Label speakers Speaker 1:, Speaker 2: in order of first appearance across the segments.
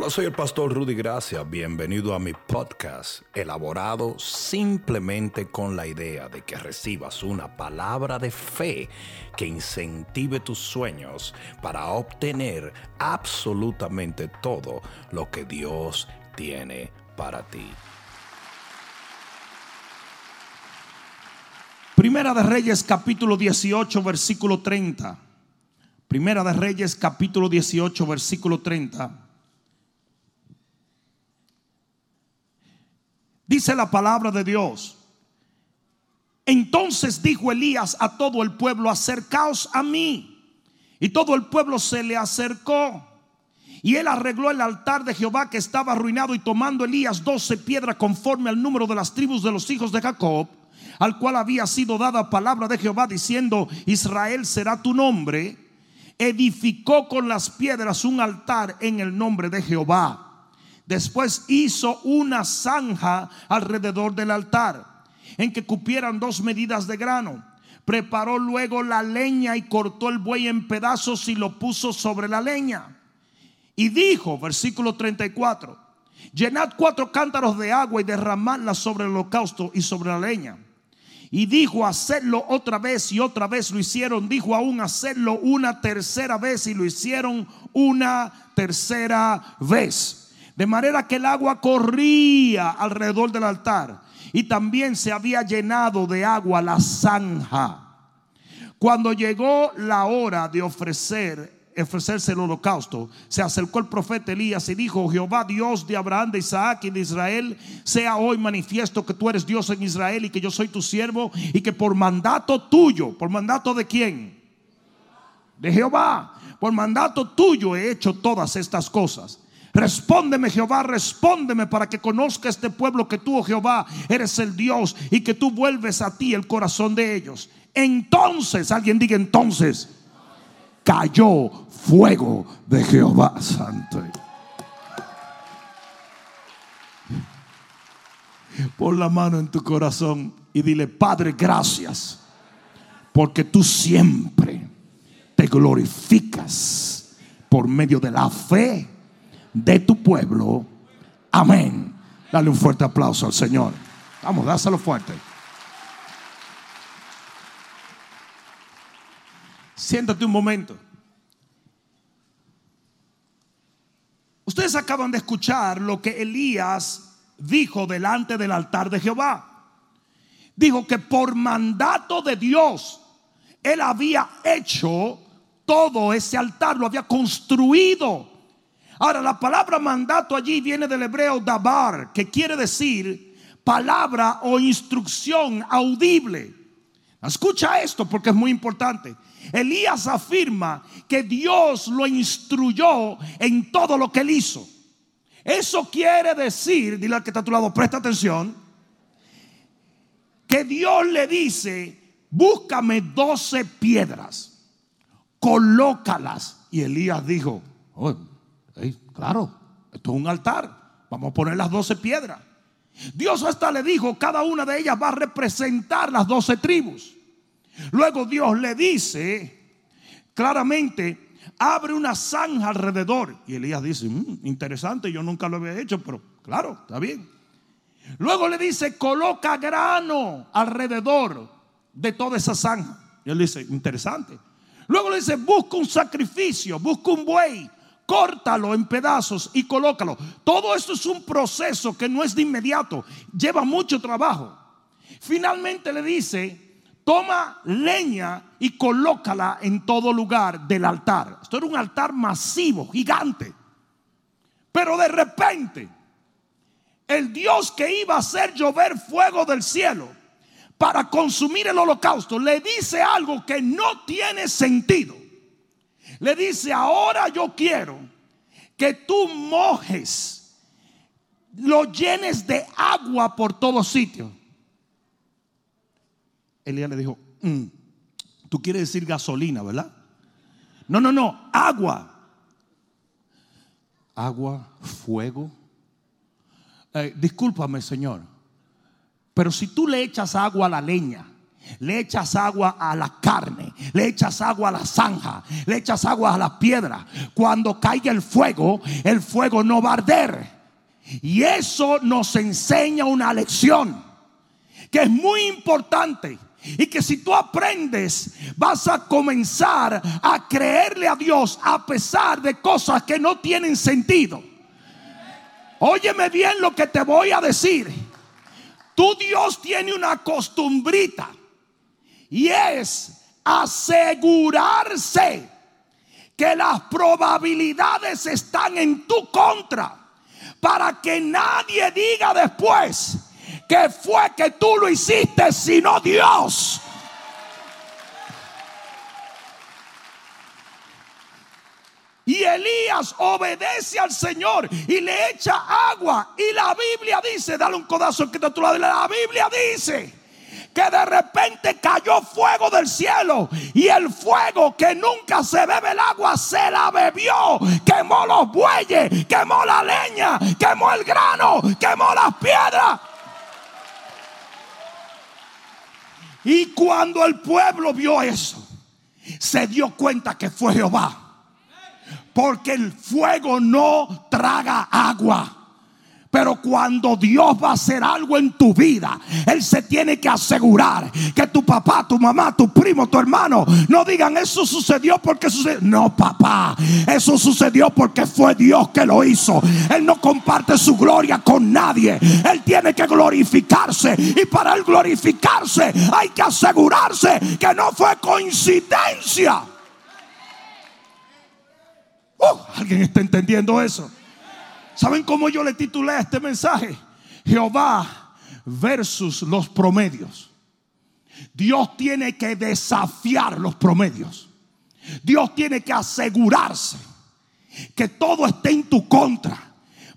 Speaker 1: Hola, soy el pastor Rudy Gracia. Bienvenido a mi podcast, elaborado simplemente con la idea de que recibas una palabra de fe que incentive tus sueños para obtener absolutamente todo lo que Dios tiene para ti.
Speaker 2: Primera de Reyes capítulo 18 versículo 30. Primera de Reyes capítulo 18 versículo 30. Dice la palabra de Dios. Entonces dijo Elías a todo el pueblo, acercaos a mí. Y todo el pueblo se le acercó. Y él arregló el altar de Jehová que estaba arruinado y tomando Elías doce piedras conforme al número de las tribus de los hijos de Jacob, al cual había sido dada palabra de Jehová diciendo, Israel será tu nombre, edificó con las piedras un altar en el nombre de Jehová. Después hizo una zanja alrededor del altar en que cupieran dos medidas de grano. Preparó luego la leña y cortó el buey en pedazos y lo puso sobre la leña. Y dijo, versículo 34, llenad cuatro cántaros de agua y derramadla sobre el holocausto y sobre la leña. Y dijo, hacerlo otra vez y otra vez lo hicieron. Dijo aún, hacerlo una tercera vez y lo hicieron una tercera vez. De manera que el agua corría alrededor del altar y también se había llenado de agua la zanja. Cuando llegó la hora de ofrecer ofrecerse el holocausto, se acercó el profeta Elías y dijo, Jehová Dios de Abraham, de Isaac y de Israel, sea hoy manifiesto que tú eres Dios en Israel y que yo soy tu siervo y que por mandato tuyo, por mandato de quién? De Jehová, por mandato tuyo he hecho todas estas cosas. Respóndeme Jehová, respóndeme para que conozca este pueblo que tú, oh Jehová, eres el Dios y que tú vuelves a ti el corazón de ellos. Entonces, alguien diga entonces, cayó fuego de Jehová Santo. Pon la mano en tu corazón y dile, Padre, gracias, porque tú siempre te glorificas por medio de la fe de tu pueblo. Amén. Dale un fuerte aplauso al Señor. Vamos, dáselo fuerte. Siéntate un momento. Ustedes acaban de escuchar lo que Elías dijo delante del altar de Jehová. Dijo que por mandato de Dios, él había hecho todo ese altar, lo había construido. Ahora, la palabra mandato allí viene del hebreo dabar, que quiere decir palabra o instrucción audible. Escucha esto porque es muy importante. Elías afirma que Dios lo instruyó en todo lo que él hizo. Eso quiere decir, dile al que está a tu lado, presta atención, que Dios le dice, búscame doce piedras, colócalas. Y Elías dijo, oh, claro, esto es un altar. Vamos a poner las doce piedras. Dios hasta le dijo, cada una de ellas va a representar las doce tribus. Luego Dios le dice claramente, abre una zanja alrededor. Y Elías dice, mm, interesante, yo nunca lo había hecho, pero claro, está bien. Luego le dice, coloca grano alrededor de toda esa zanja. Y él dice, interesante. Luego le dice, busca un sacrificio, busca un buey, córtalo en pedazos y colócalo. Todo esto es un proceso que no es de inmediato, lleva mucho trabajo. Finalmente le dice, toma leña y colócala en todo lugar del altar. Esto era un altar masivo, gigante. Pero de repente, el Dios que iba a hacer llover fuego del cielo para consumir el holocausto, le dice algo que no tiene sentido le dice, ahora yo quiero que tú mojes, lo llenes de agua por todos sitios. Elías le dijo, mm, tú quieres decir gasolina, ¿verdad? No, no, no, agua. Agua, fuego. Eh, discúlpame, Señor, pero si tú le echas agua a la leña le echas agua a la carne, le echas agua a la zanja, le echas agua a la piedra. Cuando caiga el fuego, el fuego no va a arder. Y eso nos enseña una lección que es muy importante. Y que si tú aprendes, vas a comenzar a creerle a Dios a pesar de cosas que no tienen sentido. Óyeme bien lo que te voy a decir. Tu Dios tiene una costumbrita y es asegurarse que las probabilidades están en tu contra para que nadie diga después que fue que tú lo hiciste, sino Dios. Y Elías obedece al Señor y le echa agua. Y la Biblia dice, dale un codazo que te lado. La Biblia dice que de repente cayó fuego del cielo y el fuego que nunca se bebe el agua se la bebió, quemó los bueyes, quemó la leña, quemó el grano, quemó las piedras. Y cuando el pueblo vio eso, se dio cuenta que fue Jehová. Porque el fuego no traga agua. Pero cuando Dios va a hacer algo en tu vida, Él se tiene que asegurar que tu papá, tu mamá, tu primo, tu hermano no digan eso sucedió porque sucedió. No, papá, eso sucedió porque fue Dios que lo hizo. Él no comparte su gloria con nadie. Él tiene que glorificarse. Y para Él glorificarse hay que asegurarse que no fue coincidencia. Uh, ¿Alguien está entendiendo eso? ¿Saben cómo yo le titulé este mensaje? Jehová versus los promedios. Dios tiene que desafiar los promedios. Dios tiene que asegurarse que todo esté en tu contra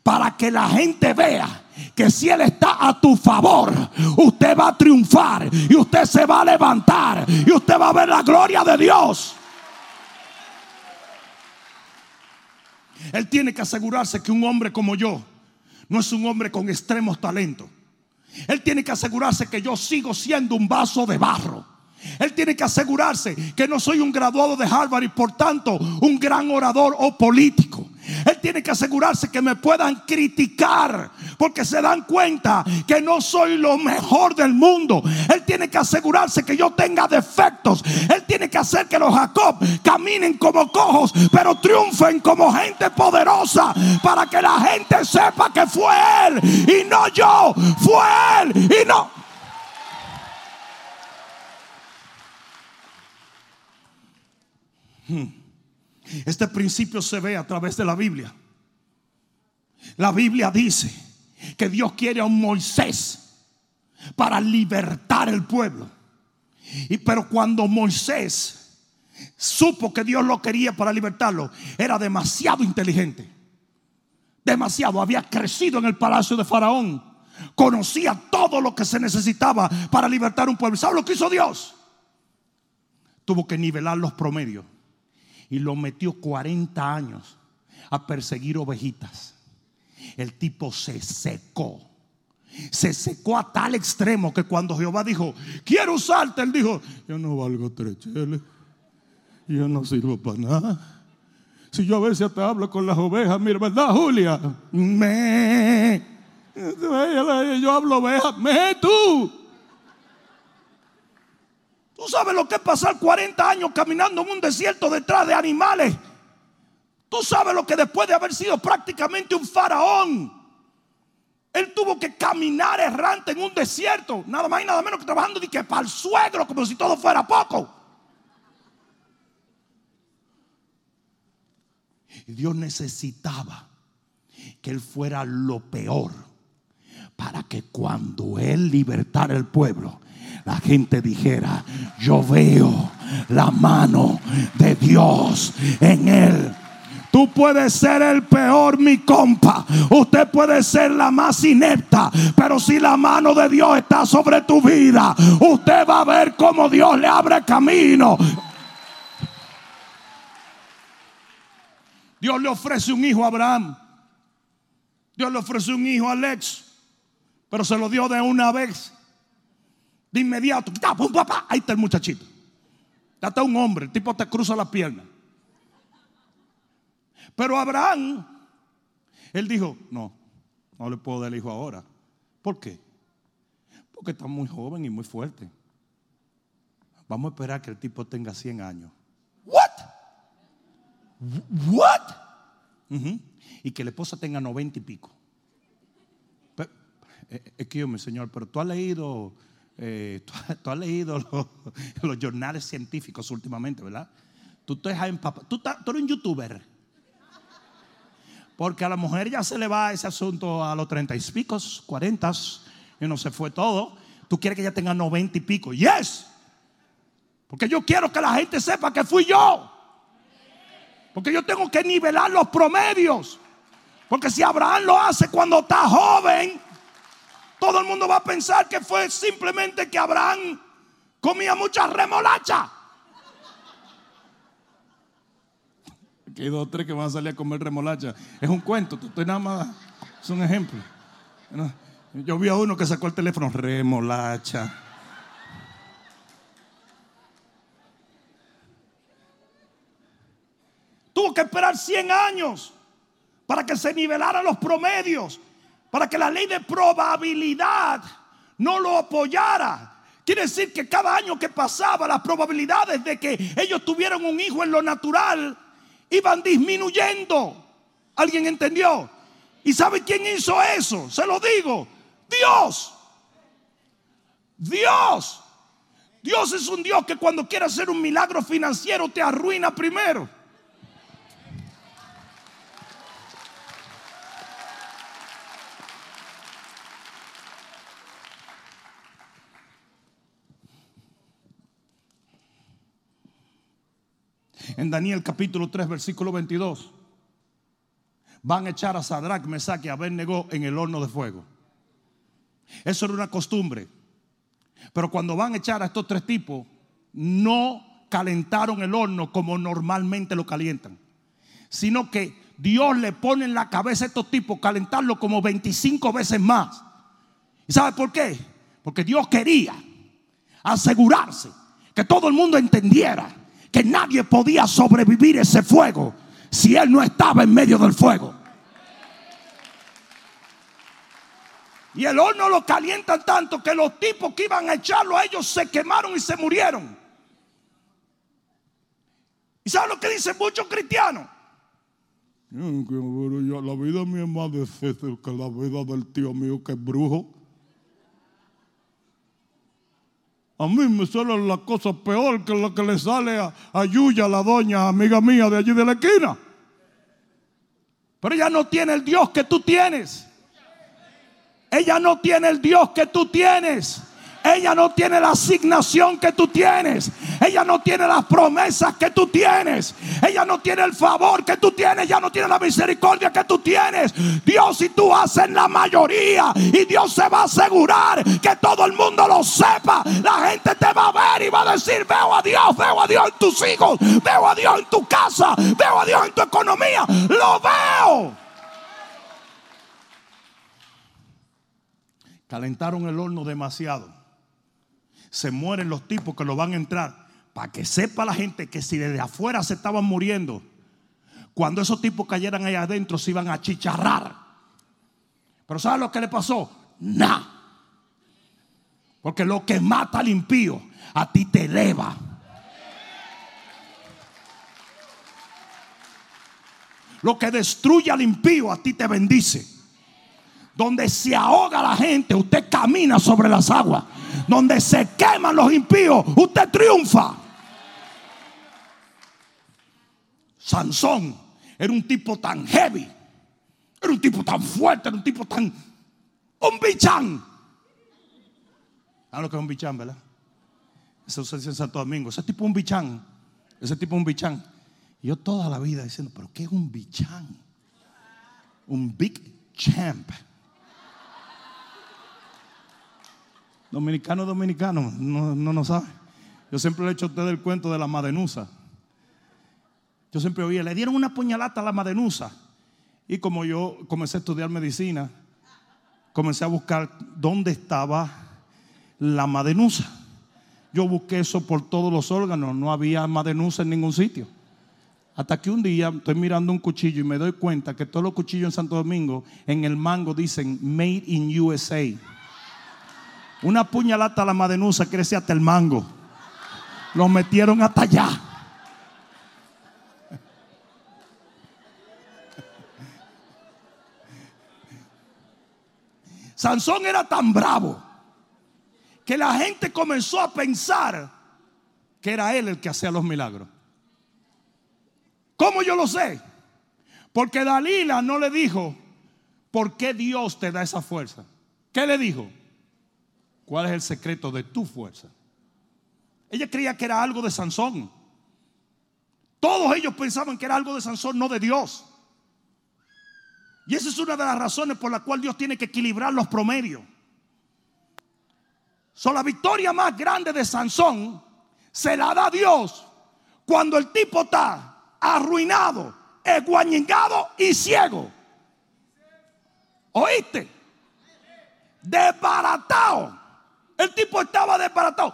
Speaker 2: para que la gente vea que si Él está a tu favor, usted va a triunfar y usted se va a levantar y usted va a ver la gloria de Dios. Él tiene que asegurarse que un hombre como yo no es un hombre con extremos talentos. Él tiene que asegurarse que yo sigo siendo un vaso de barro. Él tiene que asegurarse que no soy un graduado de Harvard y por tanto un gran orador o político. Él tiene que asegurarse que me puedan criticar porque se dan cuenta que no soy lo mejor del mundo. Él tiene que asegurarse que yo tenga defectos. Él tiene que hacer que los Jacob caminen como cojos, pero triunfen como gente poderosa para que la gente sepa que fue Él y no yo. Fue Él y no. Hmm. Este principio se ve a través de la Biblia. La Biblia dice que Dios quiere a un Moisés para libertar el pueblo. Y pero cuando Moisés supo que Dios lo quería para libertarlo, era demasiado inteligente. Demasiado, había crecido en el palacio de Faraón. Conocía todo lo que se necesitaba para libertar un pueblo. ¿Sabe lo que hizo Dios? Tuvo que nivelar los promedios y lo metió 40 años a perseguir ovejitas. El tipo se secó. Se secó a tal extremo que cuando Jehová dijo, quiero usarte, él dijo, yo no valgo tres cheles. Yo no sirvo para nada. Si yo a veces te hablo con las ovejas, mira, ¿verdad, Julia? Me. Yo hablo ovejas, me tú. Tú sabes lo que es pasar 40 años caminando en un desierto detrás de animales. Tú sabes lo que después de haber sido prácticamente un faraón, él tuvo que caminar errante en un desierto, nada más y nada menos que trabajando de que para el suegro, como si todo fuera poco. Dios necesitaba que él fuera lo peor para que cuando él libertara el pueblo, la gente dijera, yo veo la mano de Dios en él. Tú puedes ser el peor, mi compa. Usted puede ser la más inepta. Pero si la mano de Dios está sobre tu vida, usted va a ver cómo Dios le abre camino. Dios le ofrece un hijo a Abraham. Dios le ofrece un hijo a Alex. Pero se lo dio de una vez. De inmediato, ahí está el muchachito. Ya está un hombre, el tipo te cruza la pierna. Pero Abraham, él dijo, no, no le puedo dar el hijo ahora. ¿Por qué? Porque está muy joven y muy fuerte. Vamos a esperar que el tipo tenga 100 años. ¿What? ¿What? Y que la esposa tenga 90 y pico. Es que yo, mi señor, pero tú has leído, eh, tú, has leído los, jornales científicos últimamente, ¿verdad? Tú, tú, tú, tú eres un youtuber. Porque a la mujer ya se le va ese asunto a los 30 y pico, 40 y no se fue todo. Tú quieres que ella tenga 90 y pico. Yes. Porque yo quiero que la gente sepa que fui yo. Porque yo tengo que nivelar los promedios. Porque si Abraham lo hace cuando está joven, todo el mundo va a pensar que fue simplemente que Abraham comía mucha remolacha. Aquí hay dos o tres que van a salir a comer remolacha. Es un cuento, estoy nada más, es un ejemplo. Yo vi a uno que sacó el teléfono, remolacha. Tuvo que esperar 100 años para que se nivelaran los promedios, para que la ley de probabilidad no lo apoyara. Quiere decir que cada año que pasaba las probabilidades de que ellos tuvieran un hijo en lo natural iban disminuyendo. ¿Alguien entendió? ¿Y sabe quién hizo eso? Se lo digo. Dios. Dios. Dios es un Dios que cuando quiere hacer un milagro financiero te arruina primero. En Daniel capítulo 3, versículo 22, van a echar a Sadrach, Mesach y Abednego en el horno de fuego. Eso era una costumbre. Pero cuando van a echar a estos tres tipos, no calentaron el horno como normalmente lo calientan, sino que Dios le pone en la cabeza a estos tipos calentarlo como 25 veces más. ¿Y sabe por qué? Porque Dios quería asegurarse que todo el mundo entendiera que nadie podía sobrevivir ese fuego si él no estaba en medio del fuego. Y el horno lo calientan tanto que los tipos que iban a echarlo a ellos se quemaron y se murieron. ¿Y saben lo que dicen muchos cristianos? La vida mía es más difícil que la vida del tío mío que es brujo. A mí me sale la cosa peor que lo que le sale a, a Yuya, la doña amiga mía de allí de la esquina. Pero ella no tiene el Dios que tú tienes. Ella no tiene el Dios que tú tienes. Ella no tiene la asignación que tú tienes. Ella no tiene las promesas que tú tienes. Ella no tiene el favor que tú tienes. Ella no tiene la misericordia que tú tienes. Dios y tú haces la mayoría. Y Dios se va a asegurar que todo el mundo lo sepa. La gente te va a ver y va a decir, veo a Dios, veo a Dios en tus hijos. Veo a Dios en tu casa. Veo a Dios en tu economía. Lo veo. Calentaron el horno demasiado se mueren los tipos que lo van a entrar. Para que sepa la gente que si desde afuera se estaban muriendo, cuando esos tipos cayeran ahí adentro se iban a chicharrar. Pero ¿sabes lo que le pasó? Nada. Porque lo que mata al impío a ti te eleva. Lo que destruye al impío a ti te bendice. Donde se ahoga la gente, usted camina sobre las aguas donde se queman los impíos, usted triunfa. Sansón era un tipo tan heavy, era un tipo tan fuerte, era un tipo tan... Un bichán. ¿Saben lo que es un bichán, verdad? Eso se dice en Santo Domingo. Ese tipo es un bichán. Ese tipo es un bichán. yo toda la vida diciendo, pero ¿qué es un bichán? Un big champ. Dominicano, dominicano, no, no, no sabe. Yo siempre le he hecho a usted el cuento de la madenusa. Yo siempre oía, le dieron una puñalata a la madenusa. Y como yo comencé a estudiar medicina, comencé a buscar dónde estaba la madenusa. Yo busqué eso por todos los órganos, no había madenusa en ningún sitio. Hasta que un día estoy mirando un cuchillo y me doy cuenta que todos los cuchillos en Santo Domingo en el mango dicen Made in USA. Una puñalata a la madenusa crece hasta el mango. Lo metieron hasta allá. Sansón era tan bravo que la gente comenzó a pensar que era él el que hacía los milagros. ¿Cómo yo lo sé? Porque Dalila no le dijo, ¿por qué Dios te da esa fuerza? ¿Qué le dijo? ¿Cuál es el secreto de tu fuerza? Ella creía que era algo de Sansón. Todos ellos pensaban que era algo de Sansón, no de Dios. Y esa es una de las razones por la cual Dios tiene que equilibrar los promedios. So, la victoria más grande de Sansón se la da Dios cuando el tipo está arruinado, esguañingado y ciego. ¿Oíste? Desbaratado. El tipo estaba desbaratado.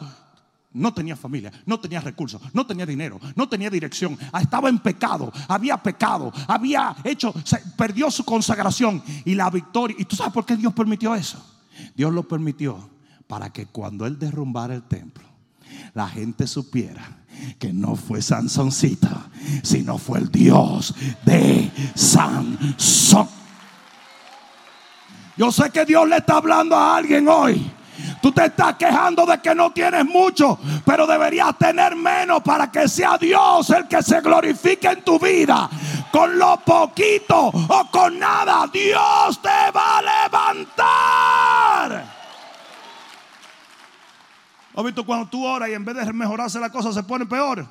Speaker 2: No tenía familia, no tenía recursos, no tenía dinero, no tenía dirección. Estaba en pecado, había pecado, había hecho, perdió su consagración y la victoria. ¿Y tú sabes por qué Dios permitió eso? Dios lo permitió para que cuando Él derrumbara el templo, la gente supiera que no fue Sansoncita, sino fue el Dios de Sansón. Yo sé que Dios le está hablando a alguien hoy. Tú te estás quejando de que no tienes mucho, pero deberías tener menos para que sea Dios el que se glorifique en tu vida. Con lo poquito o con nada, Dios te va a levantar. ¿Has visto cuando tú oras y en vez de mejorarse la cosa se pone peor?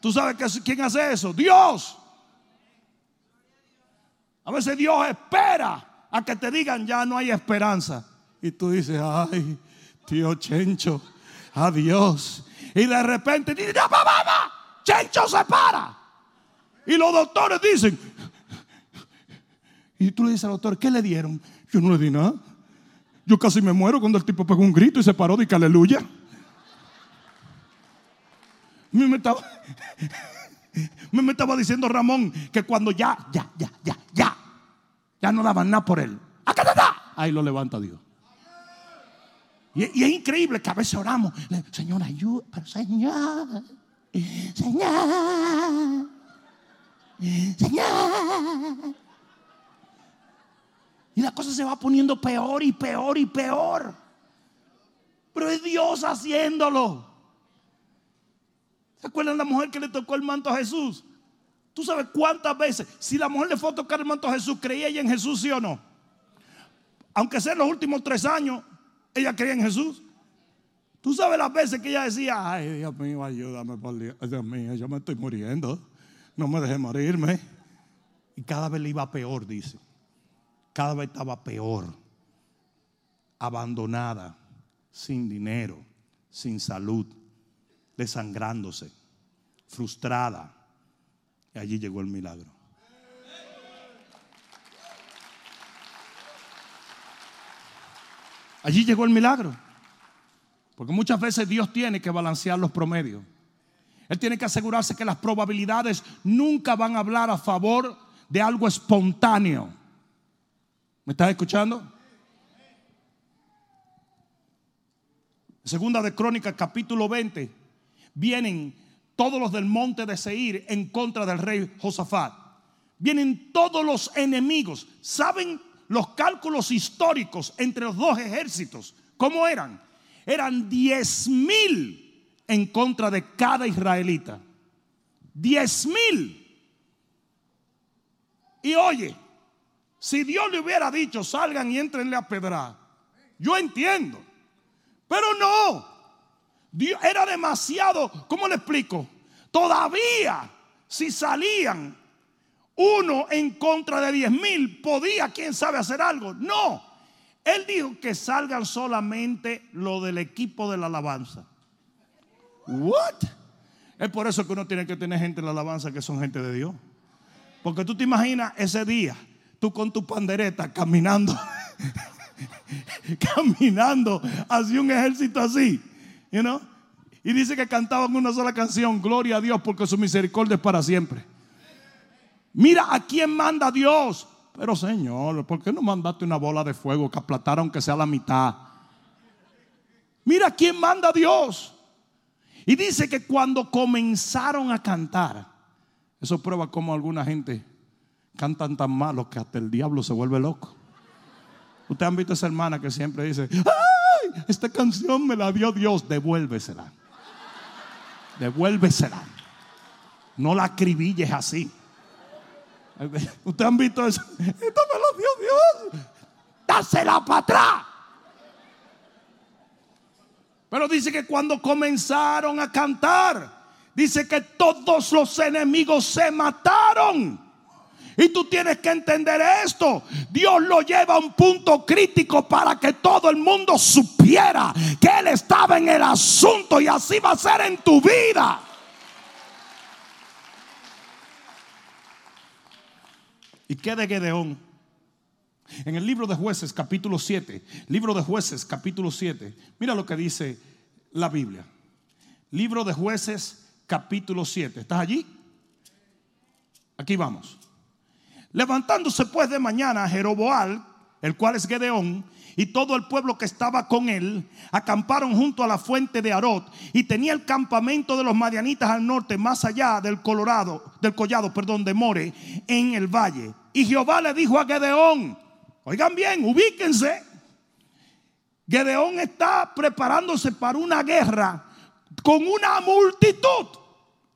Speaker 2: ¿Tú sabes quién hace eso? Dios. A veces Dios espera a que te digan ya no hay esperanza. Y tú dices, ay, tío Chencho, adiós. Y de repente ya, mamá, Chencho se para. Y los doctores dicen, y tú le dices al doctor, ¿qué le dieron? Yo no le di nada. Yo casi me muero cuando el tipo pegó un grito y se paró de que aleluya. Me estaba, me estaba diciendo Ramón que cuando ya, ya, ya, ya, ya, ya no daban nada por él. Ahí lo levanta Dios. Y, es increíble que a veces oramos, Señor, ayuda, pero Señor, Señor, Señor. Y la cosa se va poniendo peor y peor y peor. Pero es Dios haciéndolo. ¿Se acuerdan la mujer que le tocó el manto a Jesús? ¿Tú sabes cuántas veces? Si la mujer le fue a tocar el manto a Jesús, ¿creía ella en Jesús, sí o no? Aunque sea en los últimos tres años, ella creía en Jesús. Tú sabes las veces que ella decía, ay Dios mío, ayúdame por Dios, Dios mío, yo me estoy muriendo, no me deje morirme. Y cada vez le iba peor, dice. Cada vez estaba peor, abandonada, sin dinero, sin salud, desangrándose, frustrada. Y allí llegó el milagro. Allí llegó el milagro. Porque muchas veces Dios tiene que balancear los promedios. Él tiene que asegurarse que las probabilidades nunca van a hablar a favor de algo espontáneo. ¿Me estás escuchando? Segunda de Crónicas, capítulo 20. Vienen todos los del monte de Seir en contra del rey Josafat. Vienen todos los enemigos. ¿Saben los cálculos históricos entre los dos ejércitos, ¿cómo eran? Eran diez mil en contra de cada israelita. Diez mil. Y oye, si Dios le hubiera dicho, salgan y entrenle a pedrar, yo entiendo. Pero no. Dios era demasiado, ¿cómo le explico? Todavía, si salían uno en contra de diez mil, podía, quién sabe, hacer algo. No, él dijo que salgan solamente lo del equipo de la alabanza. What? Es por eso que uno tiene que tener gente en la alabanza que son gente de Dios. Porque tú te imaginas ese día, tú con tu pandereta caminando caminando hacia un ejército así, you know? Y dice que cantaban una sola canción, gloria a Dios porque su misericordia es para siempre. Mira a quién manda Dios. Pero Señor, ¿por qué no mandaste una bola de fuego que aplatara aunque sea la mitad? Mira a quién manda Dios. Y dice que cuando comenzaron a cantar, eso prueba cómo alguna gente cantan tan malo que hasta el diablo se vuelve loco. Ustedes han visto a esa hermana que siempre dice, ¡ay! Esta canción me la dio Dios, devuélvesela. Devuélvesela. No la acribilles así. Ustedes han visto eso. Esto me lo dio Dios. Dásela para atrás. Pero dice que cuando comenzaron a cantar, dice que todos los enemigos se mataron. Y tú tienes que entender esto. Dios lo lleva a un punto crítico para que todo el mundo supiera que Él estaba en el asunto y así va a ser en tu vida. ¿Y qué de Gedeón? En el libro de jueces capítulo 7, libro de jueces capítulo 7, mira lo que dice la Biblia. Libro de jueces capítulo 7. ¿Estás allí? Aquí vamos. Levantándose pues de mañana Jeroboal, el cual es Gedeón, y todo el pueblo que estaba con él, acamparon junto a la fuente de Arot y tenía el campamento de los madianitas al norte, más allá del Colorado, del collado, perdón, de More, en el valle. Y Jehová le dijo a Gedeón, oigan bien, ubíquense. Gedeón está preparándose para una guerra con una multitud.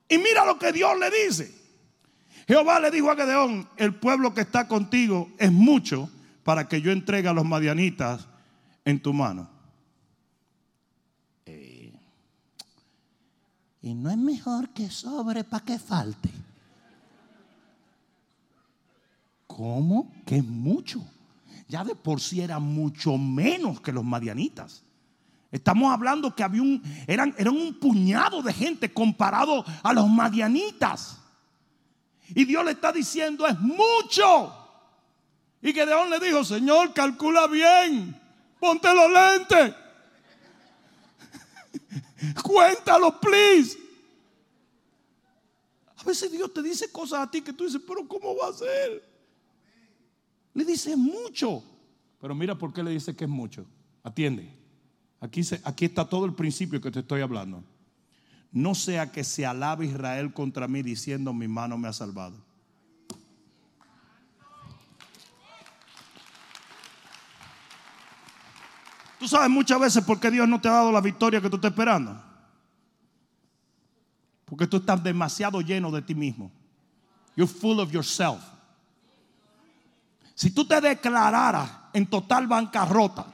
Speaker 2: Y mira lo que Dios le dice. Jehová le dijo a Gedeón, el pueblo que está contigo es mucho para que yo entregue a los madianitas en tu mano. Eh, y no es mejor que sobre para que falte. ¿Cómo? Que es mucho. Ya de por sí era mucho menos que los madianitas. Estamos hablando que había un, eran, eran un puñado de gente comparado a los madianitas. Y Dios le está diciendo, es mucho. Y Gedeón le dijo, Señor, calcula bien, ponte los lentes. Cuéntalo, please. A veces Dios te dice cosas a ti que tú dices, pero ¿cómo va a ser? Le dice mucho. Pero mira por qué le dice que es mucho. Atiende. Aquí, aquí está todo el principio que te estoy hablando no sea que se alabe Israel contra mí diciendo mi mano me ha salvado. Tú sabes muchas veces por qué Dios no te ha dado la victoria que tú estás esperando. Porque tú estás demasiado lleno de ti mismo. You're full of yourself. Si tú te declararas en total bancarrota,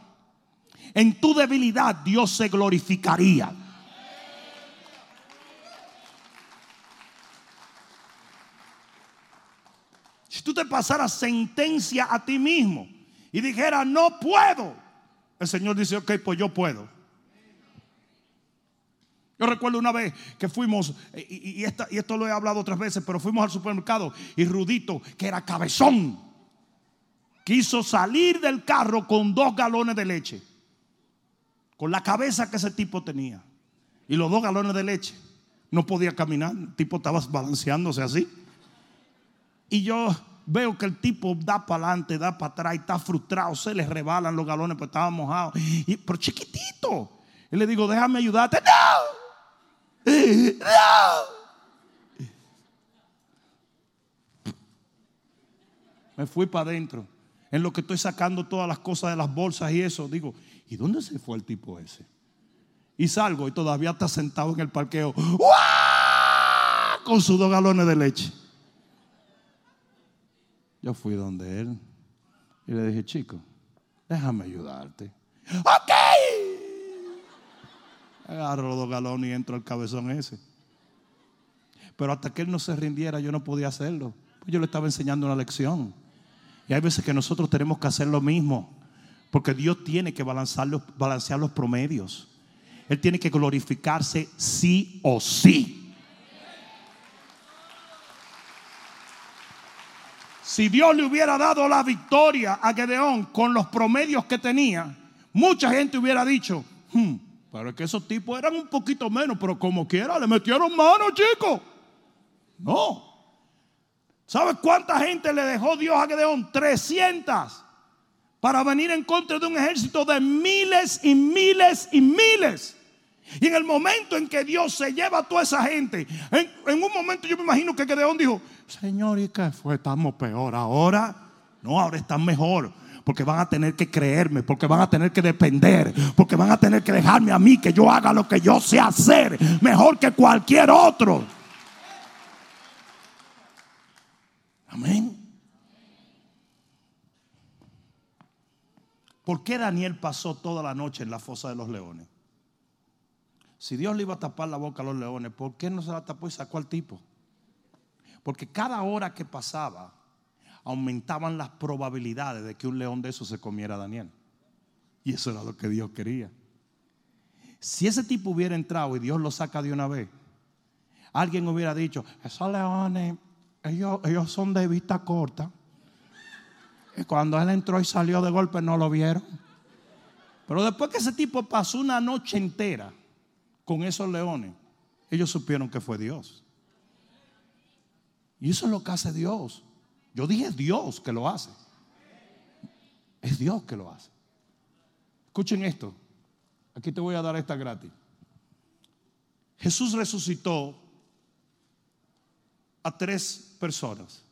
Speaker 2: en tu debilidad Dios se glorificaría. Si tú te pasaras sentencia a ti mismo y dijeras, no puedo, el Señor dice, ok, pues yo puedo. Yo recuerdo una vez que fuimos, y, esto lo he hablado otras veces, pero fuimos al supermercado y Rudito, que era cabezón, quiso salir del carro con dos galones de leche, con la cabeza que ese tipo tenía, y los dos galones de leche. No podía caminar, el tipo estaba balanceándose así. Y yo veo que el tipo da para adelante, da para atrás, y está frustrado, se le rebalan los galones, pues estaba mojado. Y, pero chiquitito. Y le digo, déjame ayudarte. ¡No! ¡No! Me fui para adentro. En lo que estoy sacando todas las cosas de las bolsas y eso, digo, ¿y dónde se fue el tipo ese? Y salgo y todavía está sentado en el parqueo con sus dos galones de leche. Yo fui donde él y le dije, chico, déjame ayudarte. Ok. Agarro los dos galones y entro al cabezón ese. Pero hasta que él no se rindiera, yo no podía hacerlo. Pues yo le estaba enseñando una lección. Y hay veces que nosotros tenemos que hacer lo mismo. Porque Dios tiene que balancear los, promedios. Él tiene que glorificarse sí o sí. Si Dios le hubiera dado la victoria a Gedeón con los promedios que tenía, mucha gente hubiera dicho, hmm, pero es que esos tipos eran un poquito menos, pero como quiera, le metieron mano, chicos. No. ¿Sabes cuánta gente le dejó Dios a Gedeón? 300 para venir en contra de un ejército de miles y miles y miles. Y en el momento en que Dios se lleva a toda esa gente, en, un momento yo me imagino que Gedeón dijo, Señor, ¿y qué fue? Estamos peor ahora. No, ahora están mejor. Porque van a tener que creerme, porque van a tener que depender, porque van a tener que dejarme a mí que yo haga lo que yo sé hacer mejor que cualquier otro. Amén. ¿Por qué Daniel pasó toda la noche en la fosa de los leones? Si Dios le iba a tapar la boca a los leones, ¿por qué no se la tapó y sacó al tipo? Porque cada hora que pasaba aumentaban las probabilidades de que un león de esos se comiera a Daniel. Y eso era lo que Dios quería. Si ese tipo hubiera entrado y Dios lo saca de una vez, alguien hubiera dicho, esos leones, ellos, ellos son de vista corta. Y cuando él entró y salió de golpe no lo vieron. Pero después que ese tipo pasó una noche entera con esos leones, ellos supieron que fue Dios. Y eso es lo que hace Dios. Yo dije Dios que lo hace. Es Dios que lo hace. Escuchen esto. Aquí te voy a dar esta gratis. Jesús resucitó a tres personas.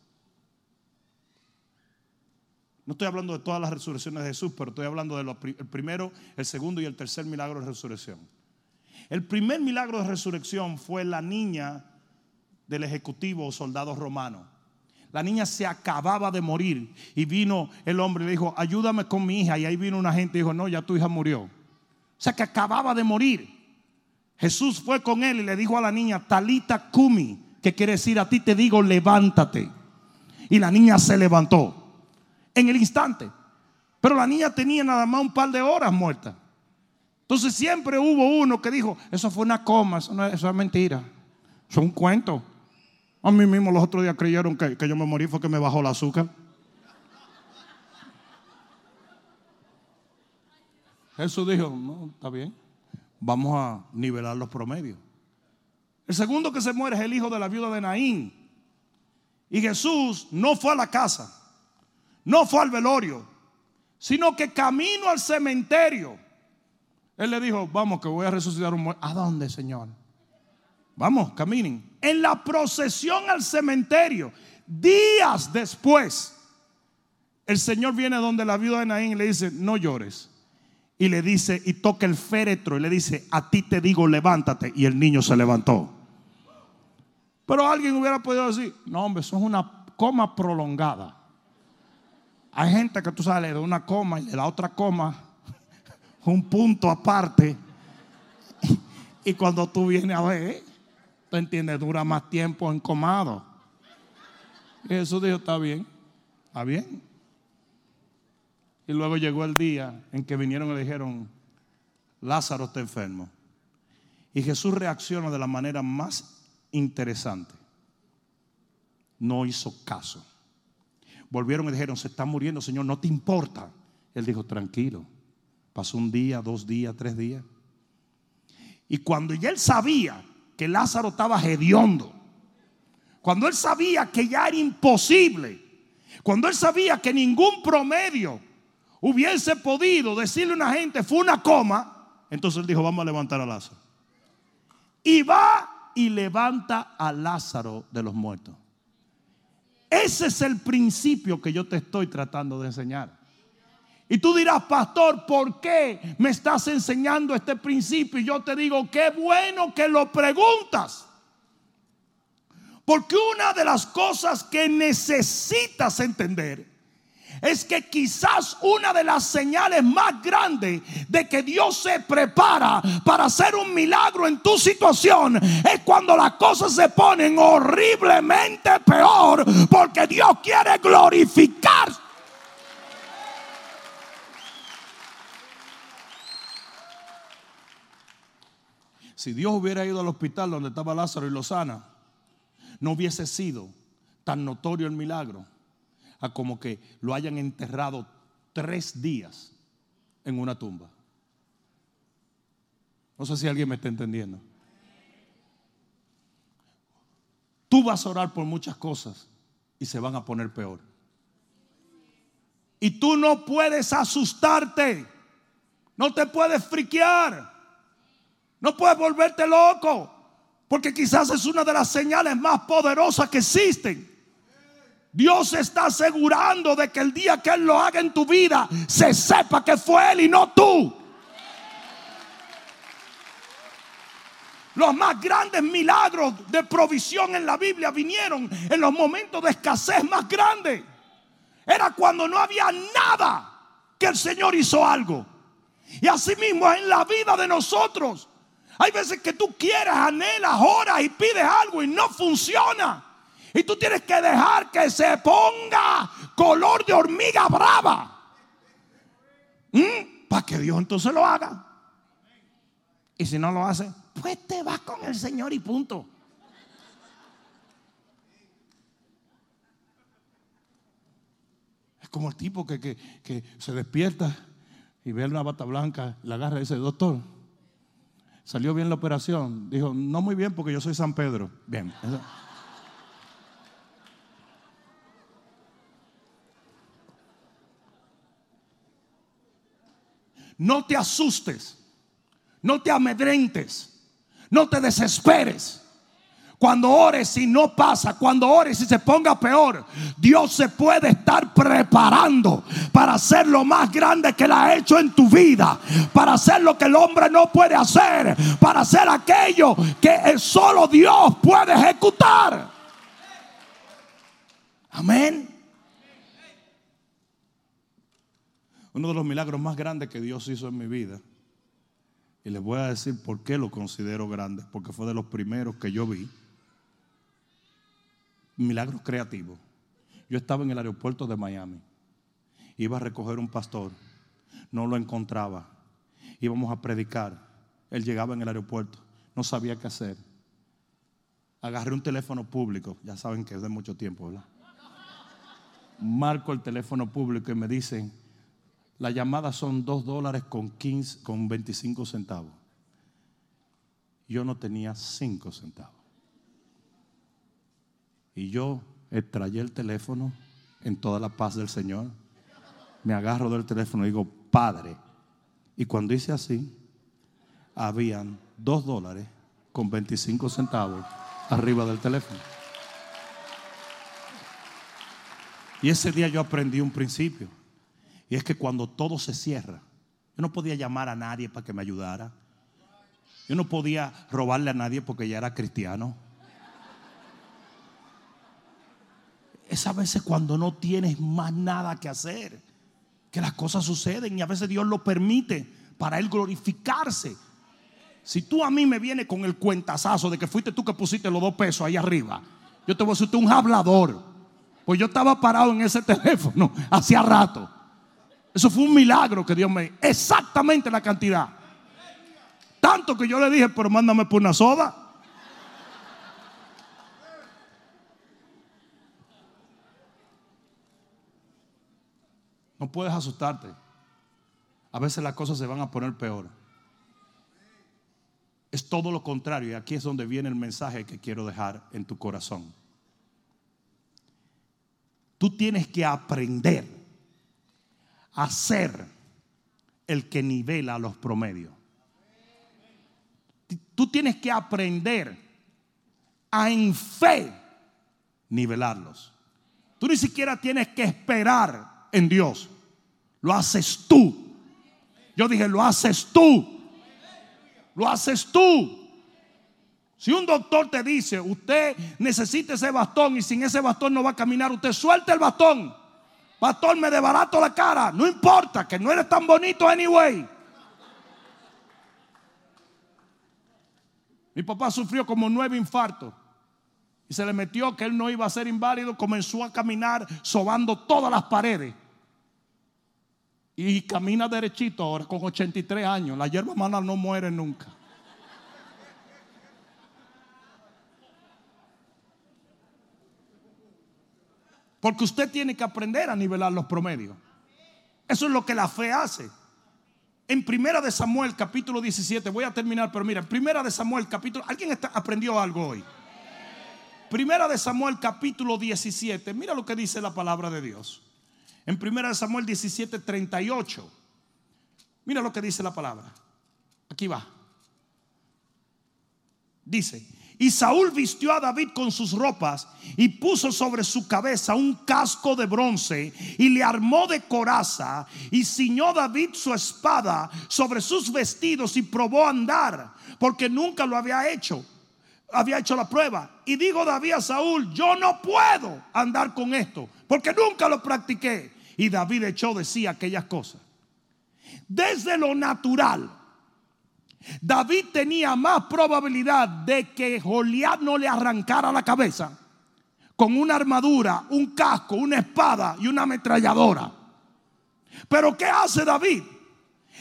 Speaker 2: No estoy hablando de todas las resurrecciones de Jesús, pero estoy hablando del primero, el segundo y el tercer milagro de resurrección. El primer milagro de resurrección fue la niña del ejecutivo o soldado romano. La niña se acababa de morir y vino el hombre y le dijo, ayúdame con mi hija. Y ahí vino una gente y dijo, no, ya tu hija murió. O sea que acababa de morir. Jesús fue con él y le dijo a la niña, Talita Kumi, que quiere decir a ti te digo, levántate. Y la niña se levantó en el instante. Pero la niña tenía nada más un par de horas muerta. Entonces siempre hubo uno que dijo, eso fue una coma, eso, es mentira, eso es un cuento. A mí mismo los otros días creyeron que, que yo me morí fue que me bajó el azúcar. Jesús dijo, no, está bien, vamos a nivelar los promedios. El segundo que se muere es el hijo de la viuda de Naín. Y Jesús no fue a la casa, no fue al velorio, sino que camino al cementerio él le dijo, vamos que voy a resucitar un muerto. ¿A dónde, Señor? Vamos, caminen. En la procesión al cementerio, días después, el Señor viene donde la viuda de Naín y le dice, no llores. Y le dice, y toca el féretro y le dice, a ti te digo, levántate. Y el niño se levantó. Pero alguien hubiera podido decir, no hombre, eso es una coma prolongada. Hay gente que tú sales de una coma y de la otra coma un punto aparte. Y cuando tú vienes a ver, tú entiendes, dura más tiempo encomado. Y Jesús dijo, está bien, está bien. Y luego llegó el día en que vinieron y le dijeron, Lázaro está enfermo. Y Jesús reacciona de la manera más interesante. No hizo caso. Volvieron y dijeron, se está muriendo, Señor, no te importa. Él dijo, tranquilo Pasó un día, dos días, tres días. Y cuando ya él sabía que Lázaro estaba hediondo, cuando él sabía que ya era imposible, cuando él sabía que ningún promedio hubiese podido decirle a una gente fue una coma, entonces él dijo, vamos a levantar a Lázaro. Y va y levanta a Lázaro de los muertos. Ese es el principio que yo te estoy tratando de enseñar. Y tú dirás, pastor, ¿por qué me estás enseñando este principio? Y yo te digo, qué bueno que lo preguntas. Porque una de las cosas que necesitas entender es que quizás una de las señales más grandes de que Dios se prepara para hacer un milagro en tu situación es cuando las cosas se ponen horriblemente peor porque Dios quiere glorificar Si Dios hubiera ido al hospital donde estaba Lázaro y lo sana, no hubiese sido tan notorio el milagro. A como que lo hayan enterrado tres días en una tumba. No sé si alguien me está entendiendo. Tú vas a orar por muchas cosas y se van a poner peor. Y tú no puedes asustarte. No te puedes friquear. No puedes volverte loco. Porque quizás es una de las señales más poderosas que existen. Dios está asegurando de que el día que Él lo haga en tu vida, se sepa que fue Él y no tú. Los más grandes milagros de provisión en la Biblia vinieron en los momentos de escasez más grandes. Era cuando no había nada que el Señor hizo algo. Y así mismo en la vida de nosotros. Hay veces que tú quieres, anhelas, oras y pides algo y no funciona. Y tú tienes que dejar que se ponga color de hormiga brava. ¿Mm? Para que Dios entonces lo haga. Y si no lo hace, pues te vas con el Señor y punto. Es como el tipo que, que, se despierta y ve una bata blanca, la agarra y dice, doctor, salió bien la operación. Dijo, no muy bien porque yo soy San Pedro. Bien. No te asustes, no te amedrentes. No te desesperes. Cuando ores y no pasa, cuando ores y se ponga peor, Dios se puede estar preparando para hacer lo más grande que Él ha hecho en tu vida, para hacer lo que el hombre no puede hacer, para hacer aquello que solo Dios puede ejecutar. Amén. Uno de los milagros más grandes que Dios hizo en mi vida y les voy a decir por qué lo considero grande, porque fue de los primeros que yo vi. Milagros creativos. Yo estaba en el aeropuerto de Miami. Iba a recoger un pastor. No lo encontraba. Íbamos a predicar. Él llegaba en el aeropuerto. No sabía qué hacer. Agarré un teléfono público. Ya saben que es de mucho tiempo, ¿verdad? Marco el teléfono público y me dicen, la llamada son 2 dólares con, 15, con 25 centavos. Yo no tenía 5 centavos. Y yo extraí el teléfono en toda la paz del Señor. Me agarro del teléfono y digo, Padre. Y cuando hice así, habían 2 dólares con 25 centavos arriba del teléfono. Y ese día yo aprendí un principio. Y es que cuando todo se cierra, yo no podía llamar a nadie para que me ayudara. Yo no podía robarle a nadie porque ya era cristiano. Es a veces cuando no tienes más nada que hacer, que las cosas suceden y a veces Dios lo permite para Él glorificarse. Si tú a mí me vienes con el cuentazazo de que fuiste tú que pusiste los dos pesos ahí arriba, yo te voy a decir un hablador. Pues yo estaba parado en ese teléfono hacía rato. Eso fue un milagro que Dios me dio. Exactamente la cantidad. Tanto que yo le dije, pero mándame por una soda. No puedes asustarte. A veces las cosas se van a poner peor. Es todo lo contrario. Y aquí es donde viene el mensaje que quiero dejar en tu corazón. Tú tienes que aprender a ser el que nivela los promedios. Tú tienes que aprender a en fe nivelarlos. Tú ni siquiera tienes que esperar en Dios. Lo haces tú. Yo dije, lo haces tú. Lo haces tú. Si un doctor te dice, usted necesita ese bastón y sin ese bastón no va a caminar, usted suelta el bastón. Pastor, me desbarato la cara. No importa, que no eres tan bonito anyway. Mi papá sufrió como nueve infartos. Y se le metió que él no iba a ser inválido. Comenzó a caminar sobando todas las paredes. Y camina derechito ahora con 83 años. La hierba mala no muere nunca. Porque usted tiene que aprender a nivelar los promedios. Eso es lo que la fe hace. En Primera de Samuel capítulo 17, voy a terminar, pero mira, Primera de Samuel capítulo, ¿alguien está, aprendió algo hoy? Primera de Samuel capítulo 17, mira lo que dice la palabra de Dios. En Primera de Samuel 17, 38. Mira lo que dice la palabra. Aquí va. Dice, y Saúl vistió a David con sus ropas y puso sobre su cabeza un casco de bronce y le armó de coraza y ciñó David su espada sobre sus vestidos y probó andar porque nunca lo había hecho. Había hecho la prueba. Y digo David a Saúl, yo no puedo andar con esto porque nunca lo practiqué. Y David echó de sí aquellas cosas. Desde lo natural David tenía más probabilidad de que Goliat no le arrancara la cabeza con una armadura, un casco, una espada y una ametralladora. Pero ¿qué hace David?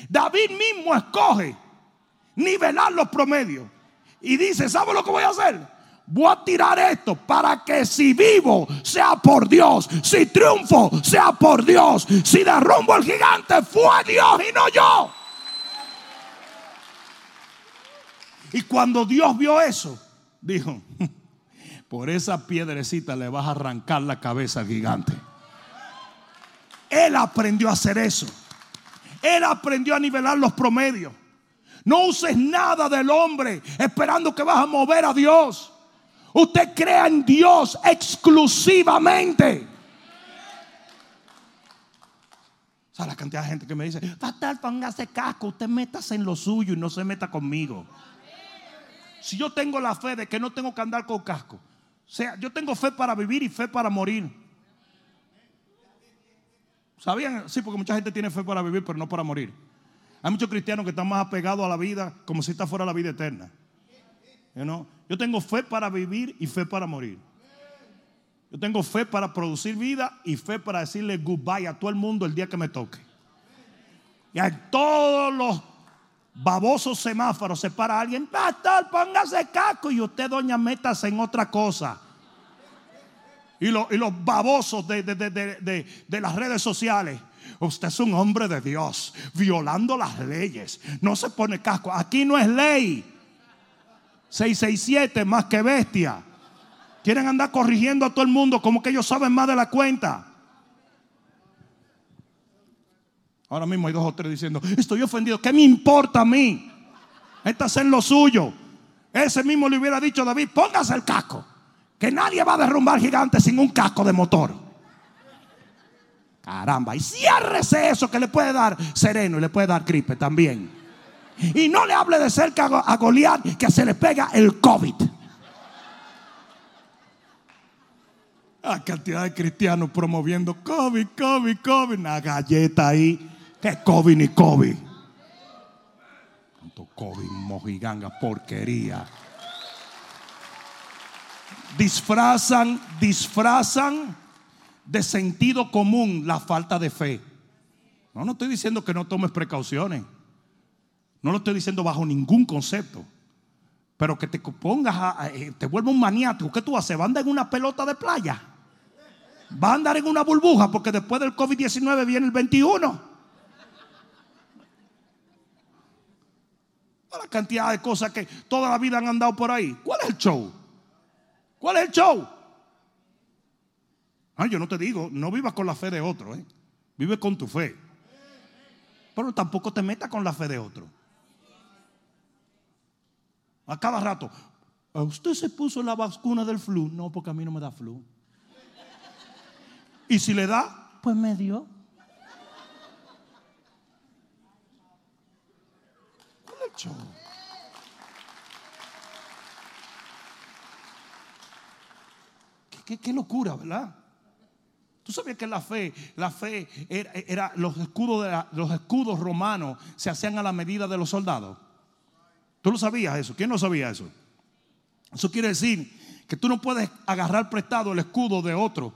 Speaker 2: David mismo escoge nivelar los promedios y dice, ¿sabe lo que voy a hacer? Voy a tirar esto para que si vivo sea por Dios, si triunfo sea por Dios, si derrumbo el gigante fue Dios y no yo. Y cuando Dios vio eso, dijo, por esa piedrecita le vas a arrancar la cabeza al gigante. Él aprendió a hacer eso. Él aprendió a nivelar los promedios. No uses nada del hombre esperando que vas a mover a Dios. Usted crea en Dios exclusivamente. O la cantidad de gente que me dice, Fatal, póngase casco, usted métase en lo suyo y no se meta conmigo. Si yo tengo la fe de que no tengo que andar con casco, o sea, yo tengo fe para vivir y fe para morir. ¿Sabían? Sí, porque mucha gente tiene fe para vivir, pero no para morir. Hay muchos cristianos que están más apegados a la vida como si esta fuera la vida eterna. Yo tengo fe para vivir y fe para morir. Yo tengo fe para producir vida y fe para decirle goodbye a todo el mundo el día que me toque. Y a todos los baboso semáforo se para alguien, pastor, póngase casco y usted, doña, métase en otra cosa. Y, y los babosos de, de, las redes sociales. Usted es un hombre de Dios, violando las leyes. No se pone casco. Aquí no es ley. 667 más que bestia. Quieren andar corrigiendo a todo el mundo como que ellos saben más de la cuenta. Ahora mismo hay dos o tres diciendo, estoy ofendido, ¿qué me importa a mí? Estás en lo suyo. Ese mismo le hubiera dicho a David, póngase el casco, que nadie va a derrumbar gigante sin un casco de motor. Caramba, y ciérrese eso que le puede dar sereno y le puede dar gripe también. Y no le hable de cerca a Goliat que se le pega el COVID. La cantidad de cristianos promoviendo COVID, COVID, COVID, una galleta ahí. Que COVID ni COVID. Tanto COVID, mojiganga, porquería. Disfrazan, disfrazan de sentido común la falta de fe. No, no estoy diciendo que no tomes precauciones. No lo estoy diciendo bajo ningún concepto. Pero que te pongas, a, eh, te vuelva un maniático. ¿Qué tú haces? ¿Va a andar en una pelota de playa? ¿Va a andar en una burbuja? Porque después del COVID-19 viene el 21. La cantidad de cosas que toda la vida han andado por ahí. ¿Cuál es el show? ¿Cuál es el show? Ah, yo no te digo, no vivas con la fe de otro, ¿eh? vive con tu fe. Pero tampoco te metas con la fe de otro. A cada rato, ¿usted se puso la vacuna del flu? No, porque a mí no me da flu. Y si le da, pues me dio. Qué, locura, ¿verdad? Tú sabías que la fe, la fe era, los escudos de los escudos romanos se hacían a la medida de los soldados. ¿Tú lo sabías eso? ¿Quién no sabía eso? Eso quiere decir que tú no puedes agarrar prestado el escudo de otro.